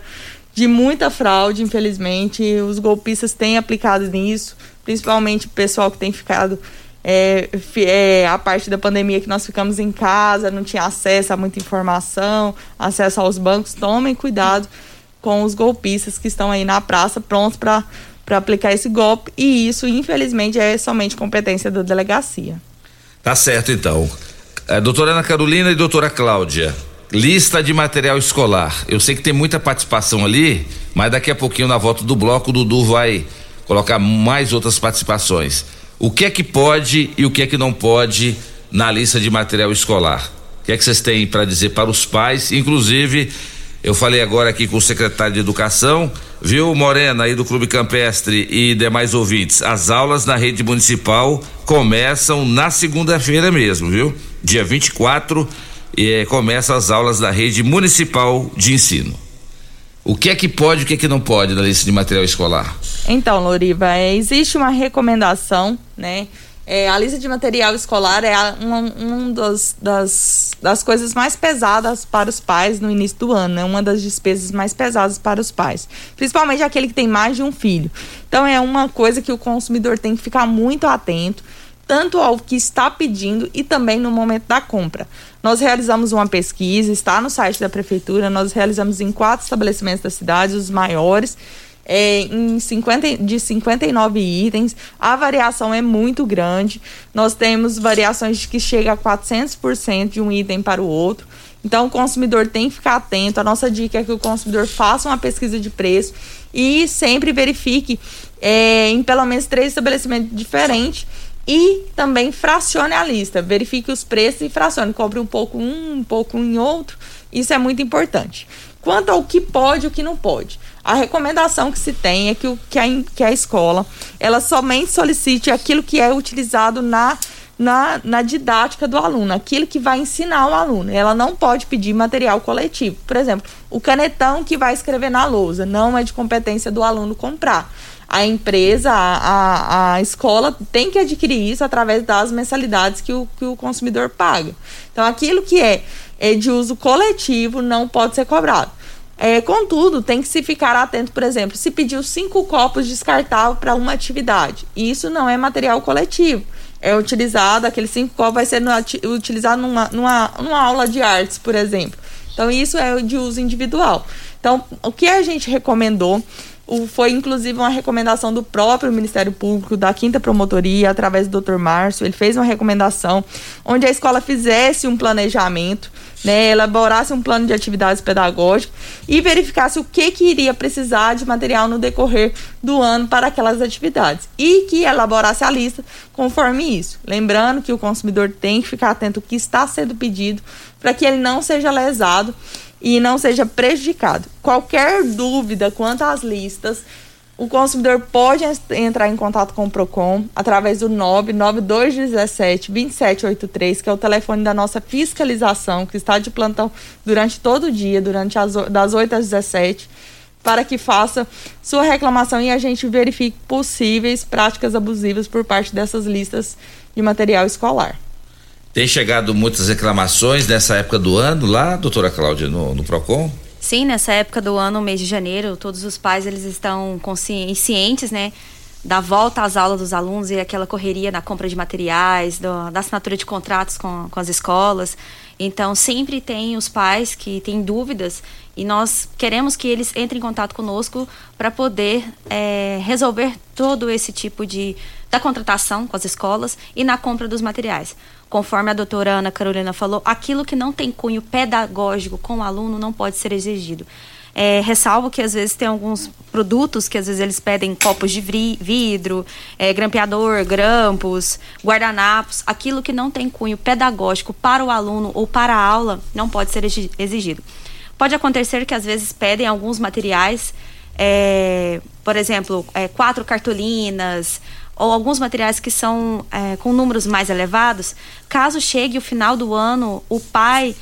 de muita fraude, infelizmente. Os golpistas têm aplicado nisso, principalmente o pessoal que tem ficado. É, é, a parte da pandemia que nós ficamos em casa, não tinha acesso a muita informação, acesso aos bancos. Tomem cuidado com os golpistas que estão aí na praça prontos para aplicar esse golpe. E isso, infelizmente, é somente competência da delegacia. Tá certo, então. É, doutora Ana Carolina e doutora Cláudia, lista de material escolar. Eu sei que tem muita participação ali, mas daqui a pouquinho, na volta do bloco, o Dudu vai colocar mais outras participações. O que é que pode e o que é que não pode na lista de material escolar? O que é que vocês têm para dizer para os pais? Inclusive, eu falei agora aqui com o secretário de Educação, viu, Morena, aí do Clube Campestre e demais ouvintes. As aulas na rede municipal começam na segunda-feira mesmo, viu? Dia 24, eh, começam as aulas da rede municipal de ensino. O que é que pode e o que é que não pode na lista de material escolar? Então, Loriva, é, existe uma recomendação, né? É, a lista de material escolar é uma, uma das, das, coisas mais pesadas para os pais no início do ano, é uma das despesas mais pesadas para os pais, principalmente aquele que tem mais de um filho. Então, é uma coisa que o consumidor tem que ficar muito atento, tanto ao que está pedindo e também no momento da compra. Nós realizamos uma pesquisa, está no site da prefeitura, nós realizamos em quatro estabelecimentos da cidade, os maiores, é, em 50, de 59 itens. A variação é muito grande. Nós temos variações que chega a 400% de um item para o outro. Então, o consumidor tem que ficar atento. A nossa dica é que o consumidor faça uma pesquisa de preço e sempre verifique é, em pelo menos três estabelecimentos diferentes e também fracione a lista. Verifique os preços e fracione. Cobre um pouco um, um pouco em outro. Isso é muito importante. Quanto ao que pode e o que não pode. A recomendação que se tem é que, o, que, a, que a escola ela somente solicite aquilo que é utilizado na, na, na didática do aluno, aquilo que vai ensinar o aluno. Ela não pode pedir material coletivo. Por exemplo, o canetão que vai escrever na lousa não é de competência do aluno comprar. A empresa, a, a, a escola tem que adquirir isso através das mensalidades que o, que o consumidor paga. Então, aquilo que é, é de uso coletivo não pode ser cobrado. É, contudo, tem que se ficar atento, por exemplo, se pediu cinco copos descartáveis para uma atividade. Isso não é material coletivo. É utilizado, aqueles cinco copos vai ser no- utilizado numa, numa, numa aula de artes, por exemplo. Então, isso é de uso individual. Então, o que a gente recomendou Foi inclusive uma recomendação do próprio Ministério Público, da Quinta Promotoria, através do Dr. Márcio. Ele fez uma recomendação onde a escola fizesse um planejamento, né, elaborasse um plano de atividades pedagógicas e verificasse o que, que iria precisar de material no decorrer do ano para aquelas atividades. E que elaborasse a lista conforme isso. Lembrando que o consumidor tem que ficar atento ao que está sendo pedido para que ele não seja lesado e não seja prejudicado. Qualquer dúvida quanto às listas, o consumidor pode entrar em contato com o Procon através do 99217 2783, que é o telefone da nossa fiscalização, que está de plantão durante todo o dia, durante as das 8 às 17, para que faça sua reclamação e a gente verifique possíveis práticas abusivas por parte dessas listas de material escolar. Tem chegado muitas reclamações nessa época do ano lá, doutora Cláudia, no, no PROCON? Sim, nessa época do ano, mês de janeiro, todos os pais eles estão conscientes, né? Da volta às aulas dos alunos e aquela correria na compra de materiais, do, da assinatura de contratos com, com as escolas. Então, sempre tem os pais que têm dúvidas e nós queremos que eles entrem em contato conosco para poder é, resolver todo esse tipo de da contratação com as escolas e na compra dos materiais conforme a doutora Ana Carolina falou, aquilo que não tem cunho pedagógico com o aluno não pode ser exigido. É, ressalvo que às vezes tem alguns produtos que às vezes eles pedem copos de vidro, é, grampeador, grampos, guardanapos. Aquilo que não tem cunho pedagógico para o aluno ou para a aula não pode ser exigido. Pode acontecer que às vezes pedem alguns materiais, é, por exemplo, é, quatro cartolinas, ou alguns materiais que são é, com números mais elevados, caso chegue o final do ano, o pai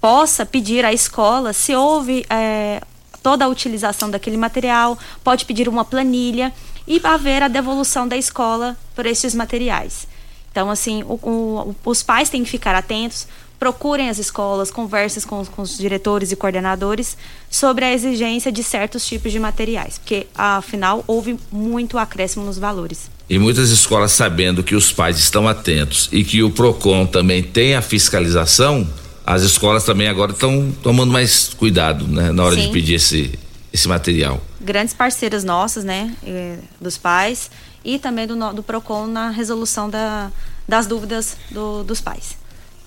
possa pedir à escola se houve é, toda a utilização daquele material, pode pedir uma planilha e haver a devolução da escola por esses materiais. Então, assim, o, o, os pais têm que ficar atentos, procurem as escolas, conversem com, com, os diretores e coordenadores sobre a exigência de certos tipos de materiais, porque afinal houve muito acréscimo nos valores. E muitas escolas sabendo que os pais estão atentos e que o Procon também tem a fiscalização, as escolas também agora estão tomando mais cuidado, né, na hora Sim. de pedir esse esse material. Grandes parceiras nossas, né, eh, dos pais e também do, do Procon na resolução da, das dúvidas do, dos pais.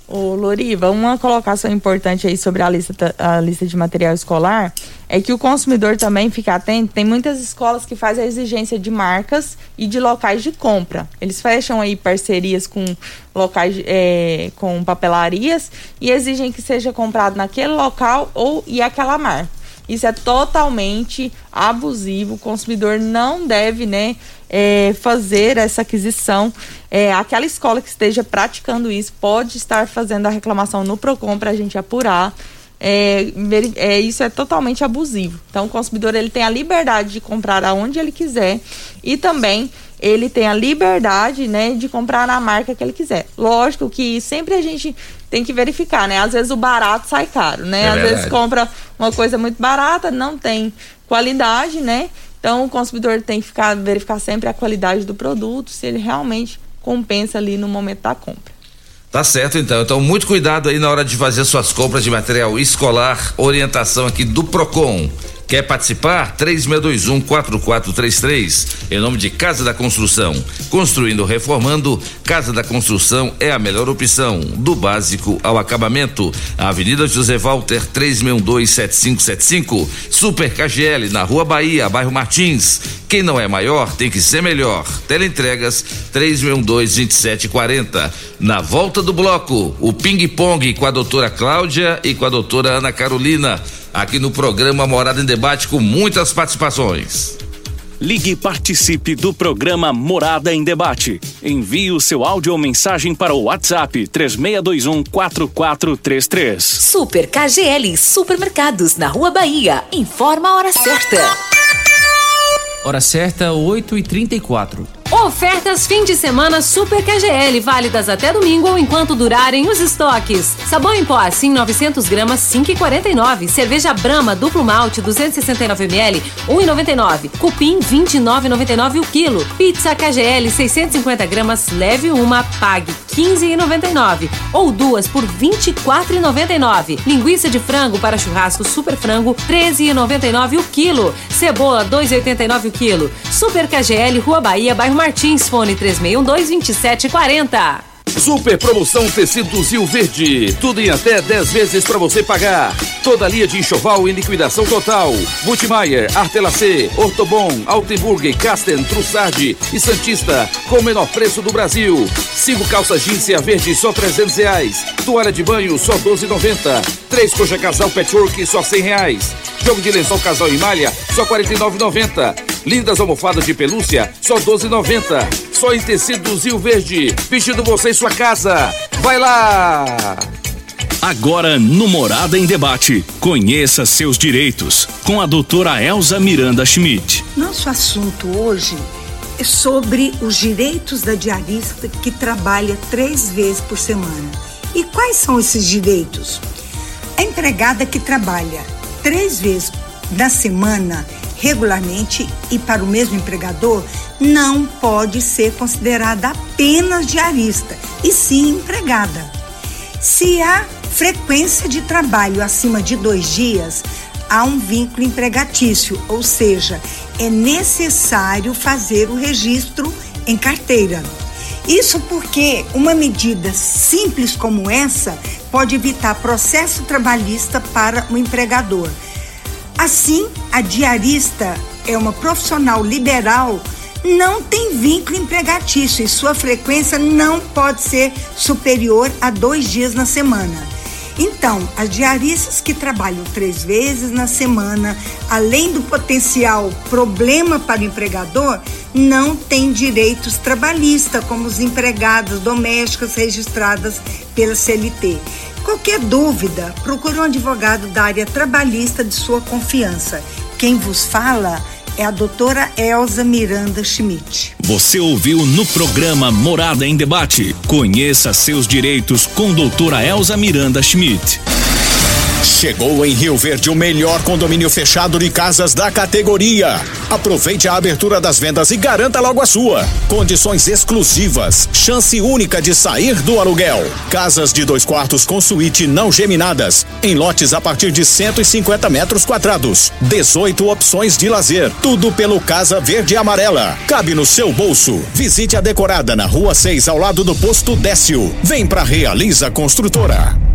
Ô, Loriva, uma colocação importante aí sobre a lista, a lista de material escolar é que o consumidor também fica atento. Tem muitas escolas que fazem a exigência de marcas e de locais de compra. Eles fecham aí parcerias com locais, é, com papelarias e exigem que seja comprado naquele local ou e aquela marca. Isso é totalmente abusivo. O consumidor não deve, né, é, fazer essa aquisição. É, aquela escola que esteja praticando isso pode estar fazendo a reclamação no Procon para a gente apurar. É, é, isso é totalmente abusivo. Então, o consumidor ele tem a liberdade de comprar aonde ele quiser e também ele tem a liberdade, né, de comprar na marca que ele quiser. Lógico que sempre a gente tem que verificar, né? Às vezes o barato sai caro, né? É Às verdade. vezes compra uma coisa muito barata, não tem qualidade, né? Então o consumidor tem que ficar verificar sempre a qualidade do produto, se ele realmente compensa ali no momento da compra. Tá certo então. Então, muito cuidado aí na hora de fazer suas compras de material escolar. Orientação aqui do Procon. Quer participar? 3621-4433. Em nome de Casa da Construção. Construindo, reformando, Casa da Construção é a melhor opção. Do básico ao acabamento. Avenida José Walter, 3612-7575. Super KGL, na Rua Bahia, bairro Martins. Quem não é maior tem que ser melhor. Teleentregas, 3612-2740. Na volta do bloco, o ping-pong com a doutora Cláudia e com a doutora Ana Carolina aqui no programa Morada em Debate com muitas participações. Ligue e participe do programa Morada em Debate. Envie o seu áudio ou mensagem para o WhatsApp 3621 4433. Super KGL Supermercados na Rua Bahia. Informa a hora certa. Hora certa, 8 e 34 Ofertas fim de semana Super KGL, válidas até domingo ou enquanto durarem os estoques. Sabão em pó, assim 900 gramas, 5,49. Cerveja Brahma, duplo malte, 269 ml, 1,99. Cupim, 29,99 o quilo. Pizza KGL, 650 gramas, leve uma, pague 15,99. Ou duas por 24,99. Linguiça de frango para churrasco Super Frango, 13,99 o quilo. Cebola, 2,89 o quilo. Super KGL, Rua Bahia, bairro Martins, fone 3612-2740. Super promoção Tecidos Rio Verde. Tudo em até 10 vezes para você pagar. Toda linha de enxoval em liquidação total. Multimayer, Artelacê, Ortobon, Altenburg, Casten, Trussardi e Santista com o menor preço do Brasil. Cinco calças jeans verde só 300 reais. Toalha de banho só 12,90. Três coxa casal patchwork só 100 reais. Jogo de lençol casal em malha só 49,90. Lindas almofadas de pelúcia só 12,90. Só em tecidos Rio Verde. Vestindo você em sua casa. Vai lá! Agora no Morada em Debate, conheça seus direitos com a doutora Elza Miranda Schmidt. Nosso assunto hoje é sobre os direitos da diarista que trabalha três vezes por semana. E quais são esses direitos? A empregada que trabalha três vezes na semana regularmente e para o mesmo empregador não pode ser considerada apenas diarista, e sim empregada. Se há frequência de trabalho acima de dois dias, há um vínculo empregatício, ou seja, é necessário fazer o registro em carteira. Isso porque uma medida simples como essa pode evitar processo trabalhista para o empregador. Assim, a diarista é uma profissional liberal, não tem vínculo empregatício e sua frequência não pode ser superior a dois dias na semana. Então, as diaristas que trabalham três vezes na semana, além do potencial problema para o empregador, não têm direitos trabalhistas, como os empregadas domésticas registradas pela CLT. Qualquer dúvida, procure um advogado da área trabalhista de sua confiança. Quem vos fala é a doutora Elza Miranda Schmidt. Você ouviu no programa Morada em Debate. Conheça seus direitos com doutora Elza Miranda Schmidt. Chegou em Rio Verde o melhor condomínio fechado de casas da categoria. Aproveite a abertura das vendas e garanta logo a sua. Condições exclusivas, chance única de sair do aluguel. Casas de dois quartos com suíte não geminadas, em lotes a partir de 150 metros quadrados. 18 opções de lazer, tudo pelo Casa Verde e Amarela. Cabe no seu bolso. Visite a decorada na Rua 6, ao lado do posto Décio. Vem pra Realiza Construtora.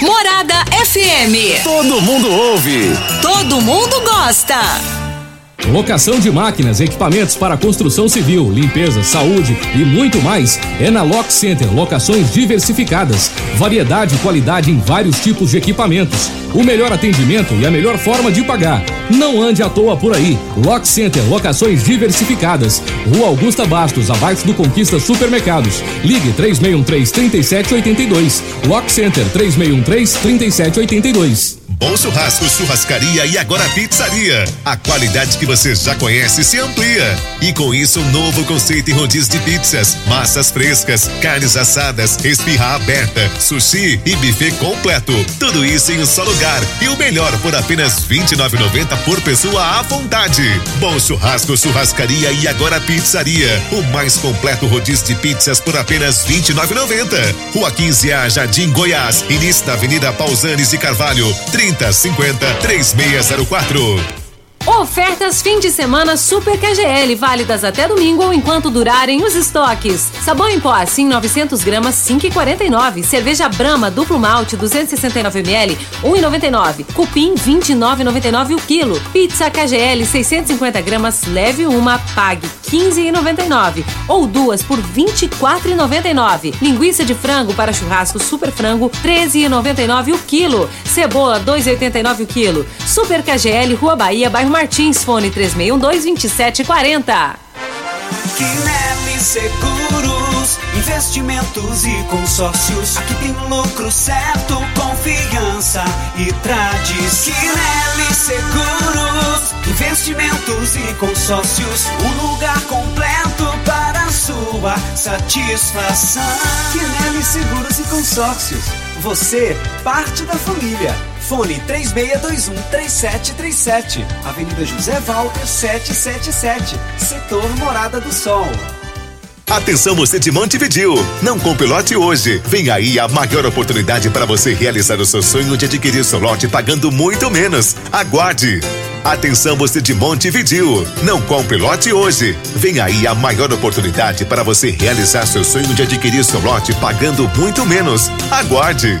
Morada FM. Todo mundo ouve. Todo mundo gosta. Locação de máquinas, equipamentos para construção civil, limpeza, saúde e muito mais é na Lock Center. Locações diversificadas, variedade e qualidade em vários tipos de equipamentos. O melhor atendimento e a melhor forma de pagar. Não ande à toa por aí. Lock Center, locações diversificadas. Rua Augusta Bastos, abaixo do Conquista Supermercados. Ligue 3613-3782. Lock Center 3613-3782. Bom Churrasco, Churrascaria e agora Pizzaria. A qualidade que você já conhece se amplia. E com isso, um novo conceito em rodízio de pizzas, massas frescas, carnes assadas, espirra aberta, sushi e buffet completo. Tudo isso em um só lugar. E o melhor por apenas R$ 29,90 por pessoa à vontade. Bom Churrasco, Churrascaria e agora Pizzaria. O mais completo rodízio de pizzas por apenas R$ 29,90. Rua 15A, Jardim Goiás. Início da Avenida Pausanes e Carvalho. 3050 3604. Ofertas fim de semana Super KGL, válidas até domingo ou enquanto durarem os estoques. Sabão em pó, assim 900 gramas, 5,49. Cerveja Brahma, duplo malte, 269 ml, 1,99. Cupim, 29,99 o quilo. Pizza KGL, 650 gramas, leve uma, pague 15,99. Ou duas por 24,99. Linguiça de frango para churrasco Super Frango, 13,99 o quilo. Cebola, 2,89 o quilo. Super KGL, Rua Bahia, bairro Martins, fone 3612-2740. Quinelli Seguros, investimentos e consórcios. Aqui tem lucro certo, confiança e tradição. Quinelli Seguros, investimentos e consórcios. Um lugar completo para sua satisfação. Quinelli Seguros e Consórcios. Você, parte da família. Fone 3621-3737. Avenida José Walter 777. Setor Morada do Sol. Atenção você de Montevidil, não compre lote hoje. Vem aí a maior oportunidade para você realizar o seu sonho de adquirir seu lote pagando muito menos. Aguarde. Atenção você de Montevidil, não compre lote hoje. Vem aí a maior oportunidade para você realizar seu sonho de adquirir seu lote pagando muito menos. Aguarde.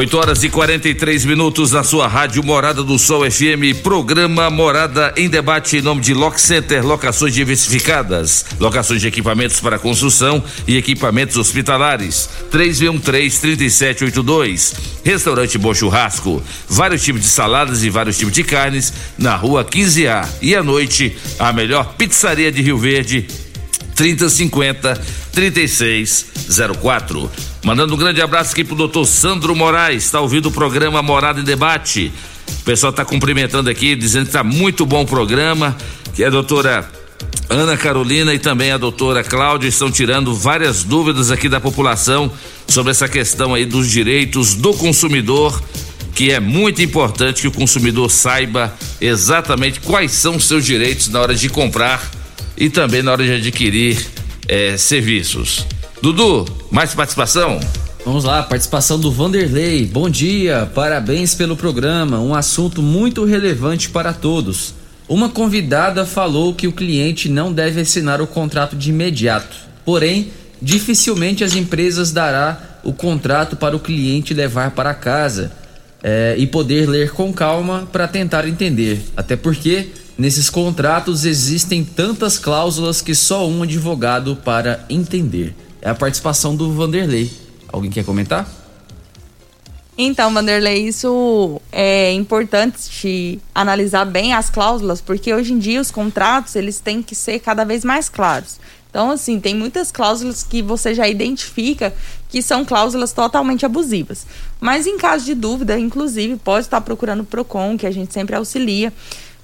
8 horas e 43 minutos na sua rádio Morada do Sol FM, programa Morada em Debate em nome de Lock Center, locações diversificadas, locações de equipamentos para construção e equipamentos hospitalares. 313-3782. Restaurante Bom Churrasco, vários tipos de saladas e vários tipos de carnes na rua 15A. E à noite, a melhor pizzaria de Rio Verde, 3050 3604. Mandando um grande abraço aqui pro doutor Sandro Moraes, está ouvindo o programa Morada em Debate. O pessoal está cumprimentando aqui, dizendo que está muito bom o programa, que a doutora Ana Carolina e também a doutora Cláudia estão tirando várias dúvidas aqui da população sobre essa questão aí dos direitos do consumidor, que é muito importante que o consumidor saiba exatamente quais são os seus direitos na hora de comprar e também na hora de adquirir eh, serviços. Dudu, mais participação? Vamos lá, participação do Vanderlei. Bom dia, parabéns pelo programa. Um assunto muito relevante para todos. Uma convidada falou que o cliente não deve assinar o contrato de imediato. Porém, dificilmente as empresas dará o contrato para o cliente levar para casa é, e poder ler com calma para tentar entender. Até porque nesses contratos existem tantas cláusulas que só um advogado para entender é a participação do Vanderlei. Alguém quer comentar? Então, Vanderlei, isso é importante analisar bem as cláusulas, porque hoje em dia os contratos eles têm que ser cada vez mais claros. Então, assim, tem muitas cláusulas que você já identifica que são cláusulas totalmente abusivas. Mas em caso de dúvida, inclusive, pode estar procurando o PROCON, que a gente sempre auxilia,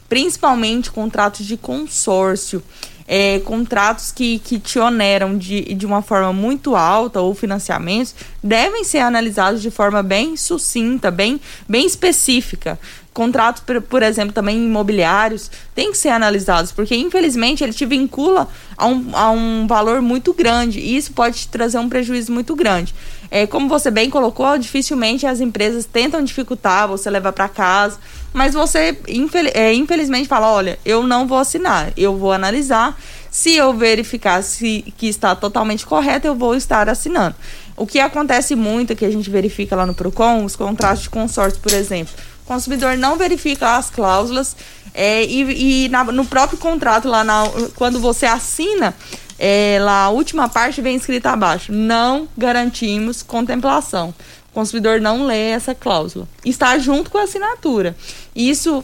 principalmente contratos de consórcio. É, contratos que, que te oneram de, de uma forma muito alta ou financiamentos devem ser analisados de forma bem sucinta, bem, bem específica contratos, por, exemplo, também imobiliários, tem que ser analisados, porque infelizmente ele te vincula a um, a um valor muito grande e isso pode te trazer um prejuízo muito grande. É, como você bem colocou, dificilmente as empresas tentam dificultar, você levar para casa, mas você infel é, infelizmente fala: olha, eu não vou assinar, eu vou analisar. Se eu verificar se que está totalmente correto, eu vou estar assinando. O que acontece muito, que a gente verifica lá no PROCON, os contratos de consórcio, por exemplo o consumidor não verifica as cláusulas é, e, e na, no próprio contrato, lá na, quando você assina, lá a última parte vem escrita abaixo: não garantimos contemplação. O consumidor não lê essa cláusula. Está junto com a assinatura. Isso,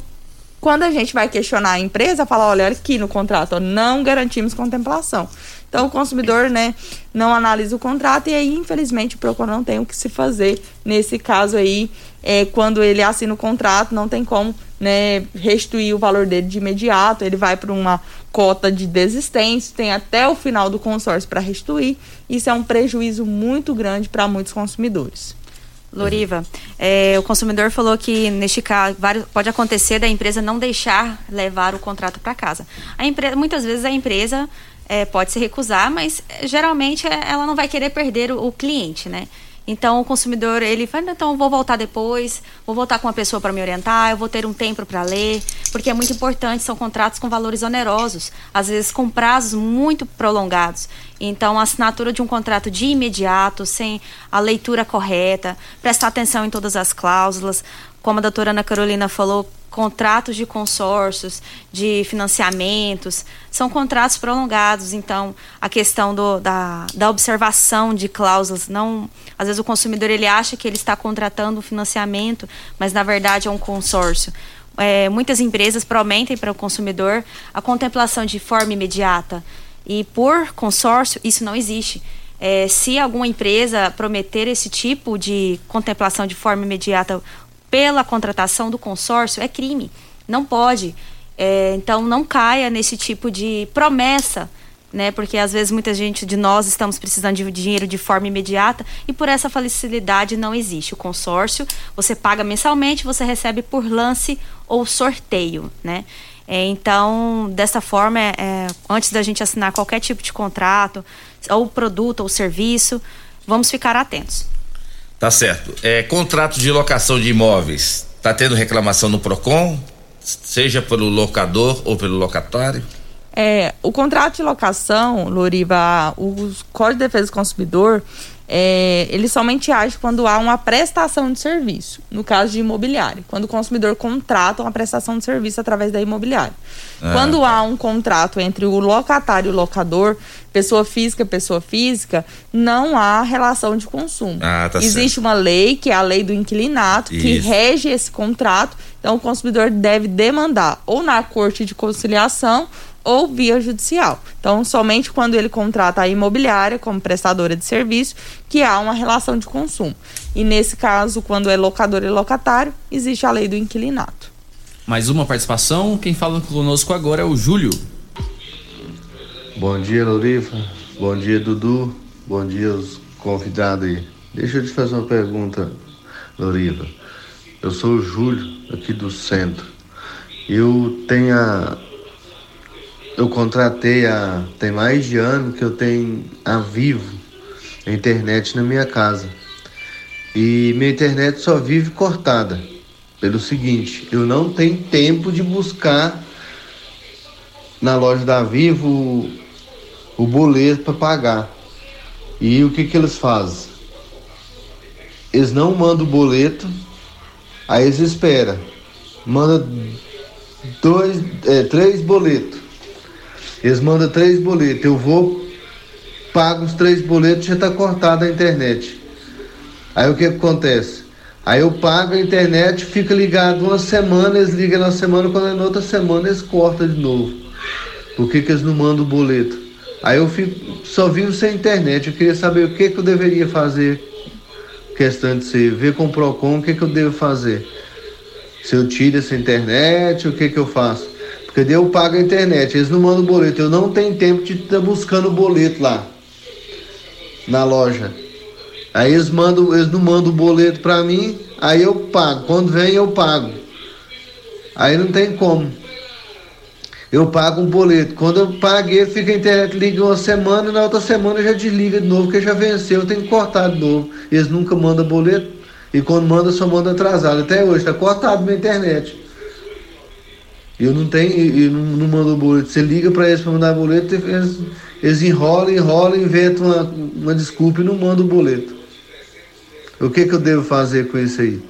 quando a gente vai questionar a empresa, fala: olha, aqui no contrato, ó, não garantimos contemplação. Então o consumidor, né, não analisa o contrato e aí, infelizmente, o PROCON não tem o que se fazer nesse caso aí é, quando ele assina o contrato, não tem como né, restituir o valor dele de imediato, ele vai para uma cota de desistência, tem até o final do consórcio para restituir. Isso é um prejuízo muito grande para muitos consumidores. Loriva, é, o consumidor falou que neste caso pode acontecer da empresa não deixar levar o contrato para casa. A empresa, muitas vezes a empresa é, pode se recusar, mas geralmente é, ela não vai querer perder o, o cliente, né? Então o consumidor ele fala, então vou voltar depois, vou voltar com uma pessoa para me orientar, eu vou ter um tempo para ler, porque é muito importante, são contratos com valores onerosos, às vezes com prazos muito prolongados. Então a assinatura de um contrato de imediato, sem a leitura correta, prestar atenção em todas as cláusulas, como a doutora Ana Carolina falou, contratos de consórcios, de financiamentos, são contratos prolongados. Então, a questão do, da, da observação de cláusulas, não, às vezes o consumidor ele acha que ele está contratando um financiamento, mas na verdade é um consórcio. É, muitas empresas prometem para o consumidor a contemplação de forma imediata e por consórcio isso não existe. É, se alguma empresa prometer esse tipo de contemplação de forma imediata pela contratação do consórcio é crime. Não pode. É, então não caia nesse tipo de promessa, né? Porque às vezes muita gente de nós estamos precisando de dinheiro de forma imediata e por essa facilidade não existe. O consórcio você paga mensalmente, você recebe por lance ou sorteio, né? É, então, dessa forma, é, é antes da gente assinar qualquer tipo de contrato, ou produto ou serviço, vamos ficar atentos. Tá certo. É, contrato de locação de imóveis. Tá tendo reclamação no PROCON? Seja pelo locador ou pelo locatário? É, o contrato de locação, Loriva, o Código de Defesa do Consumidor, é, ele somente age quando há uma prestação de serviço, no caso de imobiliário, quando o consumidor contrata uma prestação de serviço através da imobiliária. Ah, quando tá. há um contrato entre o locatário e o locador, pessoa física, pessoa física, não há relação de consumo. Ah, tá Existe certo. uma lei, que é a lei do inquilinato, Isso. que rege esse contrato, então o consumidor deve demandar ou na corte de conciliação ou via judicial. Então, somente quando ele contrata a imobiliária como prestadora de serviço que há uma relação de consumo. E nesse caso, quando é locador e locatário, existe a lei do inquilinato. Mais uma participação. Quem fala conosco agora é o Júlio. Bom dia, Lorifa. Bom dia, Dudu. Bom dia aos convidados aí. Deixa eu te fazer uma pergunta, Loriva. Eu sou o Júlio, aqui do centro. Eu tenho a eu contratei há tem mais de ano que eu tenho a Vivo a internet na minha casa. E minha internet só vive cortada. Pelo seguinte, eu não tenho tempo de buscar na loja da Vivo o, boleto para pagar. E o que que eles fazem? Eles não mandam o boleto, aí eles esperam. Manda dois, é, três boletos. Eles mandam três boletos. Eu vou, pago os três boletos, já está cortada a internet. Aí o que, acontece? Aí eu pago a internet, fica ligado uma semana, eles ligam na semana, quando é na outra semana eles cortam de novo. Por que, que eles não mandam o boleto? Aí eu fico, só vivo sem internet. Eu queria saber o que, que eu deveria fazer. Questão de ser, ver com o PROCON o que, que eu devo fazer. Se eu tiro essa internet, o que, que eu faço? Porque eu pago a internet, eles não mandam boleto. Eu não tenho tempo de estar buscando o boleto lá na loja. Aí eles mandam, eles não mandam o boleto para mim, aí eu pago. Quando vem eu pago. Aí não tem como. Eu pago um boleto. Quando eu paguei, fica a internet liga uma semana e na outra semana já desliga de novo, porque já venceu, eu tenho que cortar de novo. Eles nunca mandam boleto e quando manda só manda atrasado. Até hoje está cortado minha internet. Eu não tenho, e não, não mando boleto. Você liga para eles para mandar boleto, eles, eles enrolam, enrolam, inventam uma, uma desculpa e não mandam o boleto. O que, que eu devo fazer com isso aí?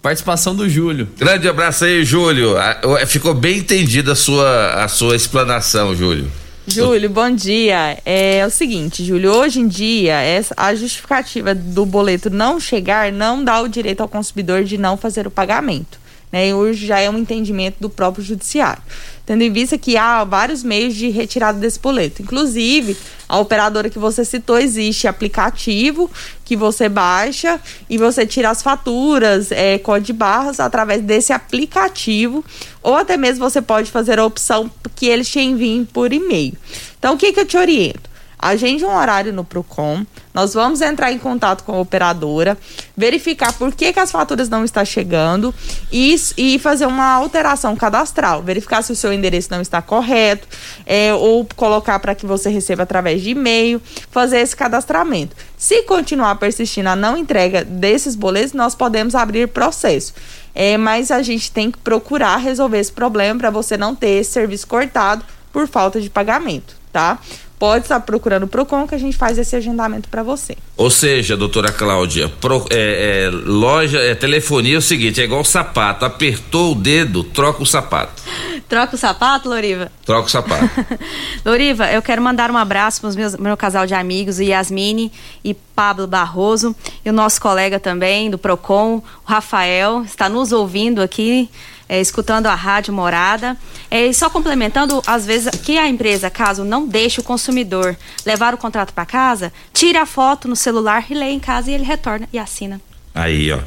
Participação do Júlio. Grande abraço aí, Júlio. Ah, Ficou bem entendida a sua, a sua explanação, Júlio. Júlio, bom dia. É, é o seguinte, Júlio, hoje em dia, essa, a justificativa do boleto não chegar não dá o direito ao consumidor de não fazer o pagamento. Né? E hoje já é um entendimento do próprio judiciário. Tendo em vista que há vários meios de retirada desse boleto. Inclusive, a operadora que você citou, existe aplicativo que você baixa e você tira as faturas, é, código de barras através desse aplicativo. Ou até mesmo você pode fazer a opção que eles te enviem por e-mail. Então, o que, que eu te oriento? Agende um horário no Procon. Nós vamos entrar em contato com a operadora, verificar por que, que as faturas não estão chegando e, e fazer uma alteração cadastral, verificar se o seu endereço não está correto, é, ou colocar para que você receba através de e-mail, fazer esse cadastramento. Se continuar persistindo a não entrega desses boletos, nós podemos abrir processo. É, mas a gente tem que procurar resolver esse problema para você não ter esse serviço cortado por falta de pagamento, tá? Pode estar procurando o Procon que a gente faz esse agendamento para você. Ou seja, doutora Cláudia, pro, é, é, loja, é, telefonia é o seguinte, é igual sapato, apertou o dedo, troca o sapato. Troca o sapato, Loriva? Troca o sapato. Loriva, eu quero mandar um abraço para o meu casal de amigos, Yasmine e Pablo Barroso, e o nosso colega também do Procon, o Rafael, está nos ouvindo aqui é, escutando a rádio morada. É, e só complementando, às vezes, que a empresa, caso não deixe o consumidor levar o contrato para casa, tira a foto no celular e lê em casa e ele retorna e assina. Aí, ó.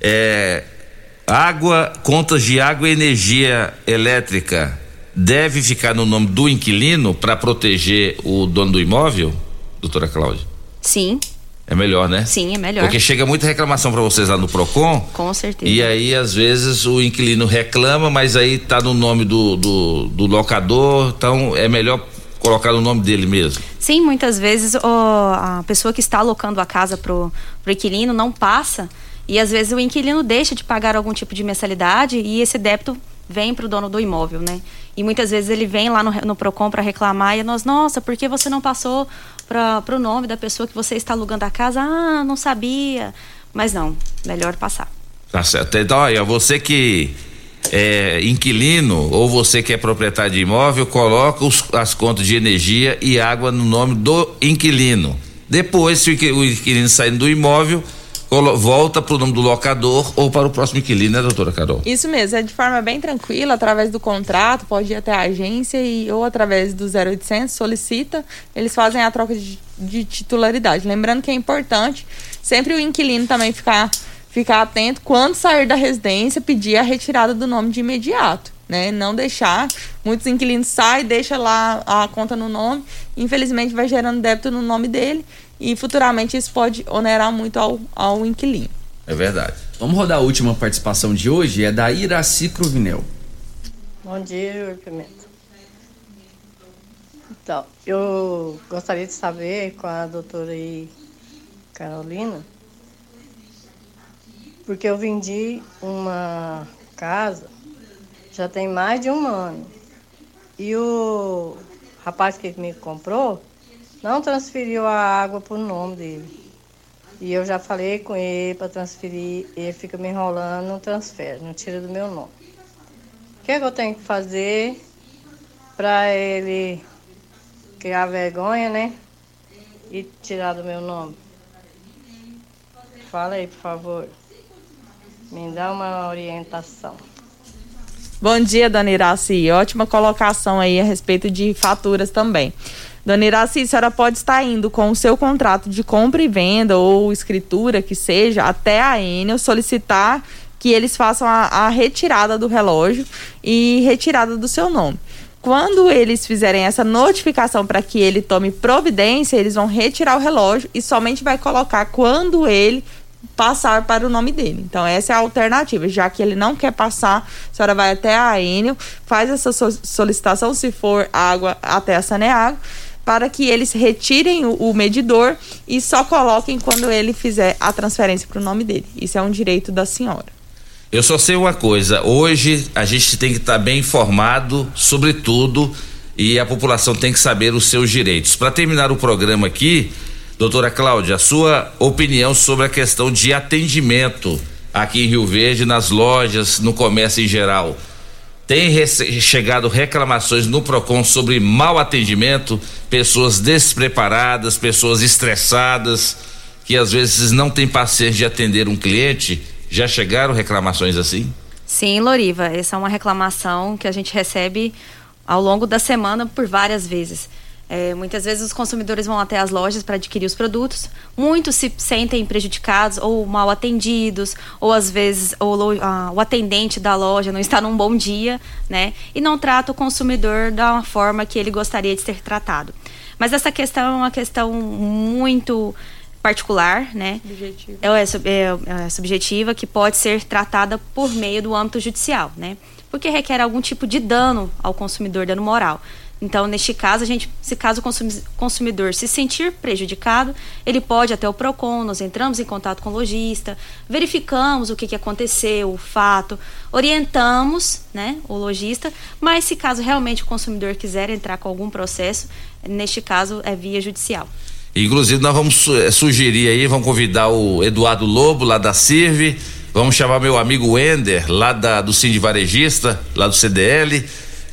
É, água, contas de água e energia elétrica deve ficar no nome do inquilino para proteger o dono do imóvel, doutora Cláudia? Sim. É melhor, né? Sim, é melhor. Porque chega muita reclamação para vocês lá no Procon. Com certeza. E aí, às vezes, o inquilino reclama, mas aí tá no nome do, do, do locador, então é melhor colocar no nome dele mesmo. Sim, muitas vezes a pessoa que está alocando a casa pro, pro inquilino não passa e às vezes o inquilino deixa de pagar algum tipo de mensalidade e esse débito vem para o dono do imóvel, né? E muitas vezes ele vem lá no, no Procon para reclamar e nós, nossa, por que você não passou para o nome da pessoa que você está alugando a casa? Ah, não sabia. Mas não, melhor passar. Tá certo. Então, olha, você que é inquilino ou você que é proprietário de imóvel, coloca os, as contas de energia e água no nome do inquilino. Depois, se o inquilino saindo do imóvel, volta para o nome do locador ou para o próximo inquilino, né, doutora Carol? Isso mesmo, é de forma bem tranquila, através do contrato, pode ir até a agência e, ou através do 0800, solicita, eles fazem a troca de, de titularidade. Lembrando que é importante sempre o inquilino também ficar, ficar atento quando sair da residência, pedir a retirada do nome de imediato. Né? Não deixar, muitos inquilinos saem, deixa lá a conta no nome, infelizmente vai gerando débito no nome dele e futuramente isso pode onerar muito ao, ao inquilino. É verdade. Vamos rodar a última participação de hoje, é da Iraci Cruvinel. Bom dia, Júlio Pimenta. Então, eu gostaria de saber com a doutora aí, Carolina, porque eu vendi uma casa já tem mais de um ano. E o rapaz que me comprou não transferiu a água o nome dele. E eu já falei com ele para transferir, ele fica me enrolando, não transfere, não tira do meu nome. O que, é que eu tenho que fazer para ele criar vergonha, né? E tirar do meu nome? Fala aí, por favor. Me dá uma orientação. Bom dia, dona Iraci. Ótima colocação aí a respeito de faturas também. Dona Iraci, a senhora pode estar indo com o seu contrato de compra e venda ou escritura que seja até a Enel solicitar que eles façam a, a retirada do relógio e retirada do seu nome. Quando eles fizerem essa notificação para que ele tome providência, eles vão retirar o relógio e somente vai colocar quando ele passar para o nome dele. Então, essa é a alternativa. Já que ele não quer passar, a senhora vai até a Enel, faz essa so- solicitação, se for água, até a Saneago, para que eles retirem o, medidor e só coloquem quando ele fizer a transferência para o nome dele. Isso é um direito da senhora. Eu só sei uma coisa, hoje a gente tem que estar bem informado sobre tudo e a população tem que saber os seus direitos. Para terminar o programa aqui, doutora Cláudia, a sua opinião sobre a questão de atendimento aqui em Rio Verde, nas lojas, no comércio em geral. Tem chegado reclamações no PROCON sobre mau atendimento, pessoas despreparadas, pessoas estressadas, que às vezes não têm paciência de atender um cliente. Já chegaram reclamações assim? Sim, Loriva, essa é uma reclamação que a gente recebe ao longo da semana por várias vezes. É, muitas vezes os consumidores vão até as lojas para adquirir os produtos, muitos se sentem prejudicados ou mal atendidos, ou às vezes o, lo- ah, o atendente da loja não está num bom dia, né? E não trata o consumidor da forma que ele gostaria de ser tratado. Mas essa questão é uma questão muito particular, né? Subjetiva. É, é é, é subjetiva que pode ser tratada por meio do âmbito judicial, né? Porque requer algum tipo de dano ao consumidor, dano moral. Então, neste caso, a gente, se caso o consumi- consumidor se sentir prejudicado, ele pode até o Procon, nós entramos em contato com o lojista, verificamos o que, que aconteceu, o fato, orientamos, né, o lojista, mas se caso realmente o consumidor quiser entrar com algum processo, neste caso é via judicial. Inclusive, nós vamos eh, sugerir aí, vamos convidar o Eduardo Lobo, lá da CIRV, vamos chamar meu amigo Wender, lá da, do Cindy Varejista, lá do CDL,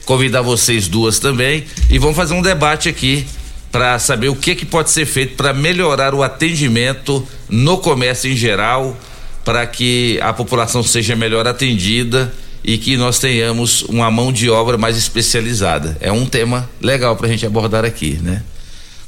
convidar vocês duas também e vamos fazer um debate aqui para saber o que que pode ser feito para melhorar o atendimento no comércio em geral, para que a população seja melhor atendida e que nós tenhamos uma mão de obra mais especializada. É um tema legal para a gente abordar aqui, né?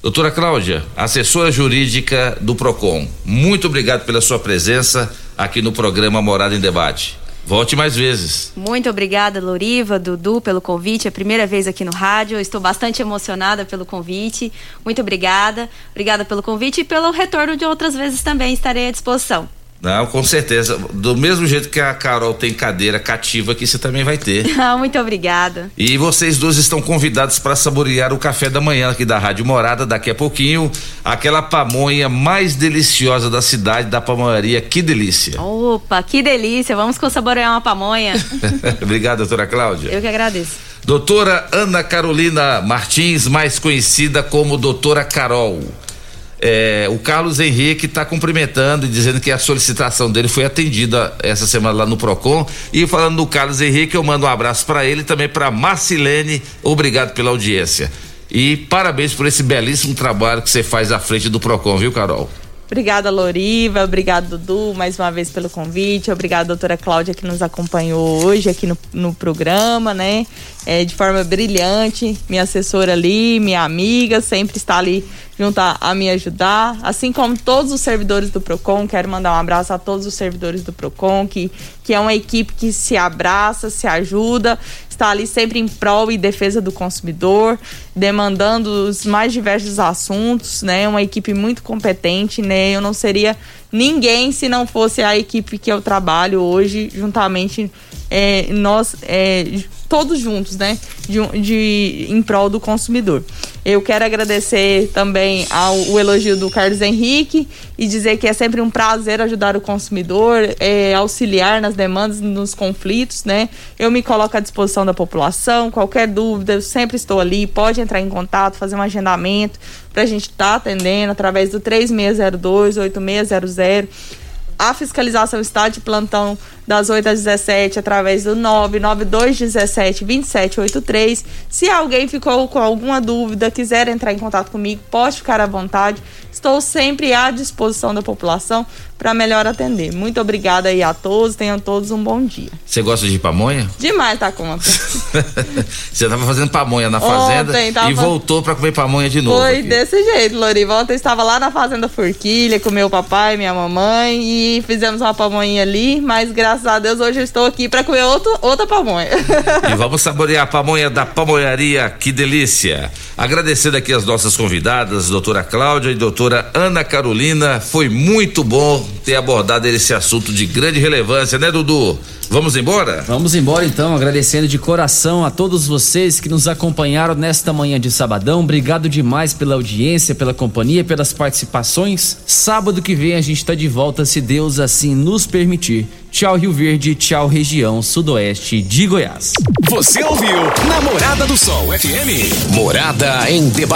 Doutora Cláudia, assessora jurídica do PROCON, muito obrigado pela sua presença aqui no programa Morada em Debate. Volte mais vezes. Muito obrigada, Loriva, Dudu, pelo convite. É a primeira vez aqui no rádio. Estou bastante emocionada pelo convite. Muito obrigada. Obrigada pelo convite e pelo retorno de outras vezes também. Estarei à disposição. Não, com certeza. Do mesmo jeito que a Carol tem cadeira cativa aqui, você também vai ter. Muito obrigada. E vocês dois estão convidados para saborear o café da manhã aqui da Rádio Morada daqui a pouquinho. Aquela pamonha mais deliciosa da cidade, da pamonharia. Que delícia. Opa, que delícia. Vamos saborear uma pamonha. Obrigado, doutora Cláudia. Eu que agradeço. Doutora Ana Carolina Martins, mais conhecida como Doutora Carol. É, o Carlos Henrique está cumprimentando e dizendo que a solicitação dele foi atendida essa semana lá no Procon. E falando do Carlos Henrique, eu mando um abraço para ele e também para Marcilene. Obrigado pela audiência. E parabéns por esse belíssimo trabalho que você faz à frente do Procon, viu, Carol? Obrigada, Loriva. Obrigado, Dudu, mais uma vez pelo convite. Obrigada, doutora Cláudia, que nos acompanhou hoje aqui no, no programa, né? É, de forma brilhante. Minha assessora ali, minha amiga, sempre está ali junto a, me ajudar. Assim como todos os servidores do PROCON. Quero mandar um abraço a todos os servidores do PROCON, que, que é uma equipe que se abraça, se ajuda, está ali sempre em prol e defesa do consumidor, demandando os mais diversos assuntos, né? Uma equipe muito competente, né? Eu não seria ninguém se não fosse a equipe que eu trabalho hoje, juntamente é, nós é, todos juntos, né? De, de, em prol do consumidor. Eu quero agradecer também ao o elogio do Carlos Henrique e dizer que é sempre um prazer ajudar o consumidor, é, auxiliar nas demandas, nos conflitos, né? Eu me coloco à disposição da população, qualquer dúvida, eu sempre estou ali, pode entrar em contato, fazer um agendamento para a gente estar tá atendendo através do 3602 8600 a fiscalização está de plantão das 8 às 17 através do 99217 2783. Se alguém ficou com alguma dúvida, quiser entrar em contato comigo, pode ficar à vontade. Estou sempre à disposição da população para melhor atender. Muito obrigada aí a todos, tenham todos um bom dia. Você gosta de pamonha? Demais, tá conta. Você estava fazendo pamonha na fazenda Ontem, tava... e voltou para comer pamonha de novo. Foi aqui. desse jeito. Ontem eu estava lá na fazenda Forquilha com meu papai minha mamãe e fizemos uma pamonha ali, mas graças graças a Deus hoje eu estou aqui para comer outro, outra pamonha. E vamos saborear a pamonha da pamonharia, que delícia. Agradecendo aqui as nossas convidadas, doutora Cláudia e doutora Ana Carolina. Foi muito bom ter abordado esse assunto de grande relevância, né, Dudu? Vamos embora? Vamos embora então, agradecendo de coração a todos vocês que nos acompanharam nesta manhã de sabadão. Obrigado demais pela audiência, pela companhia, pelas participações. Sábado que vem a gente está de volta, se Deus assim nos permitir. Tchau Rio Verde, tchau região sudoeste de Goiás. Você ouviu Namorada do Sol FM. Morada em debate.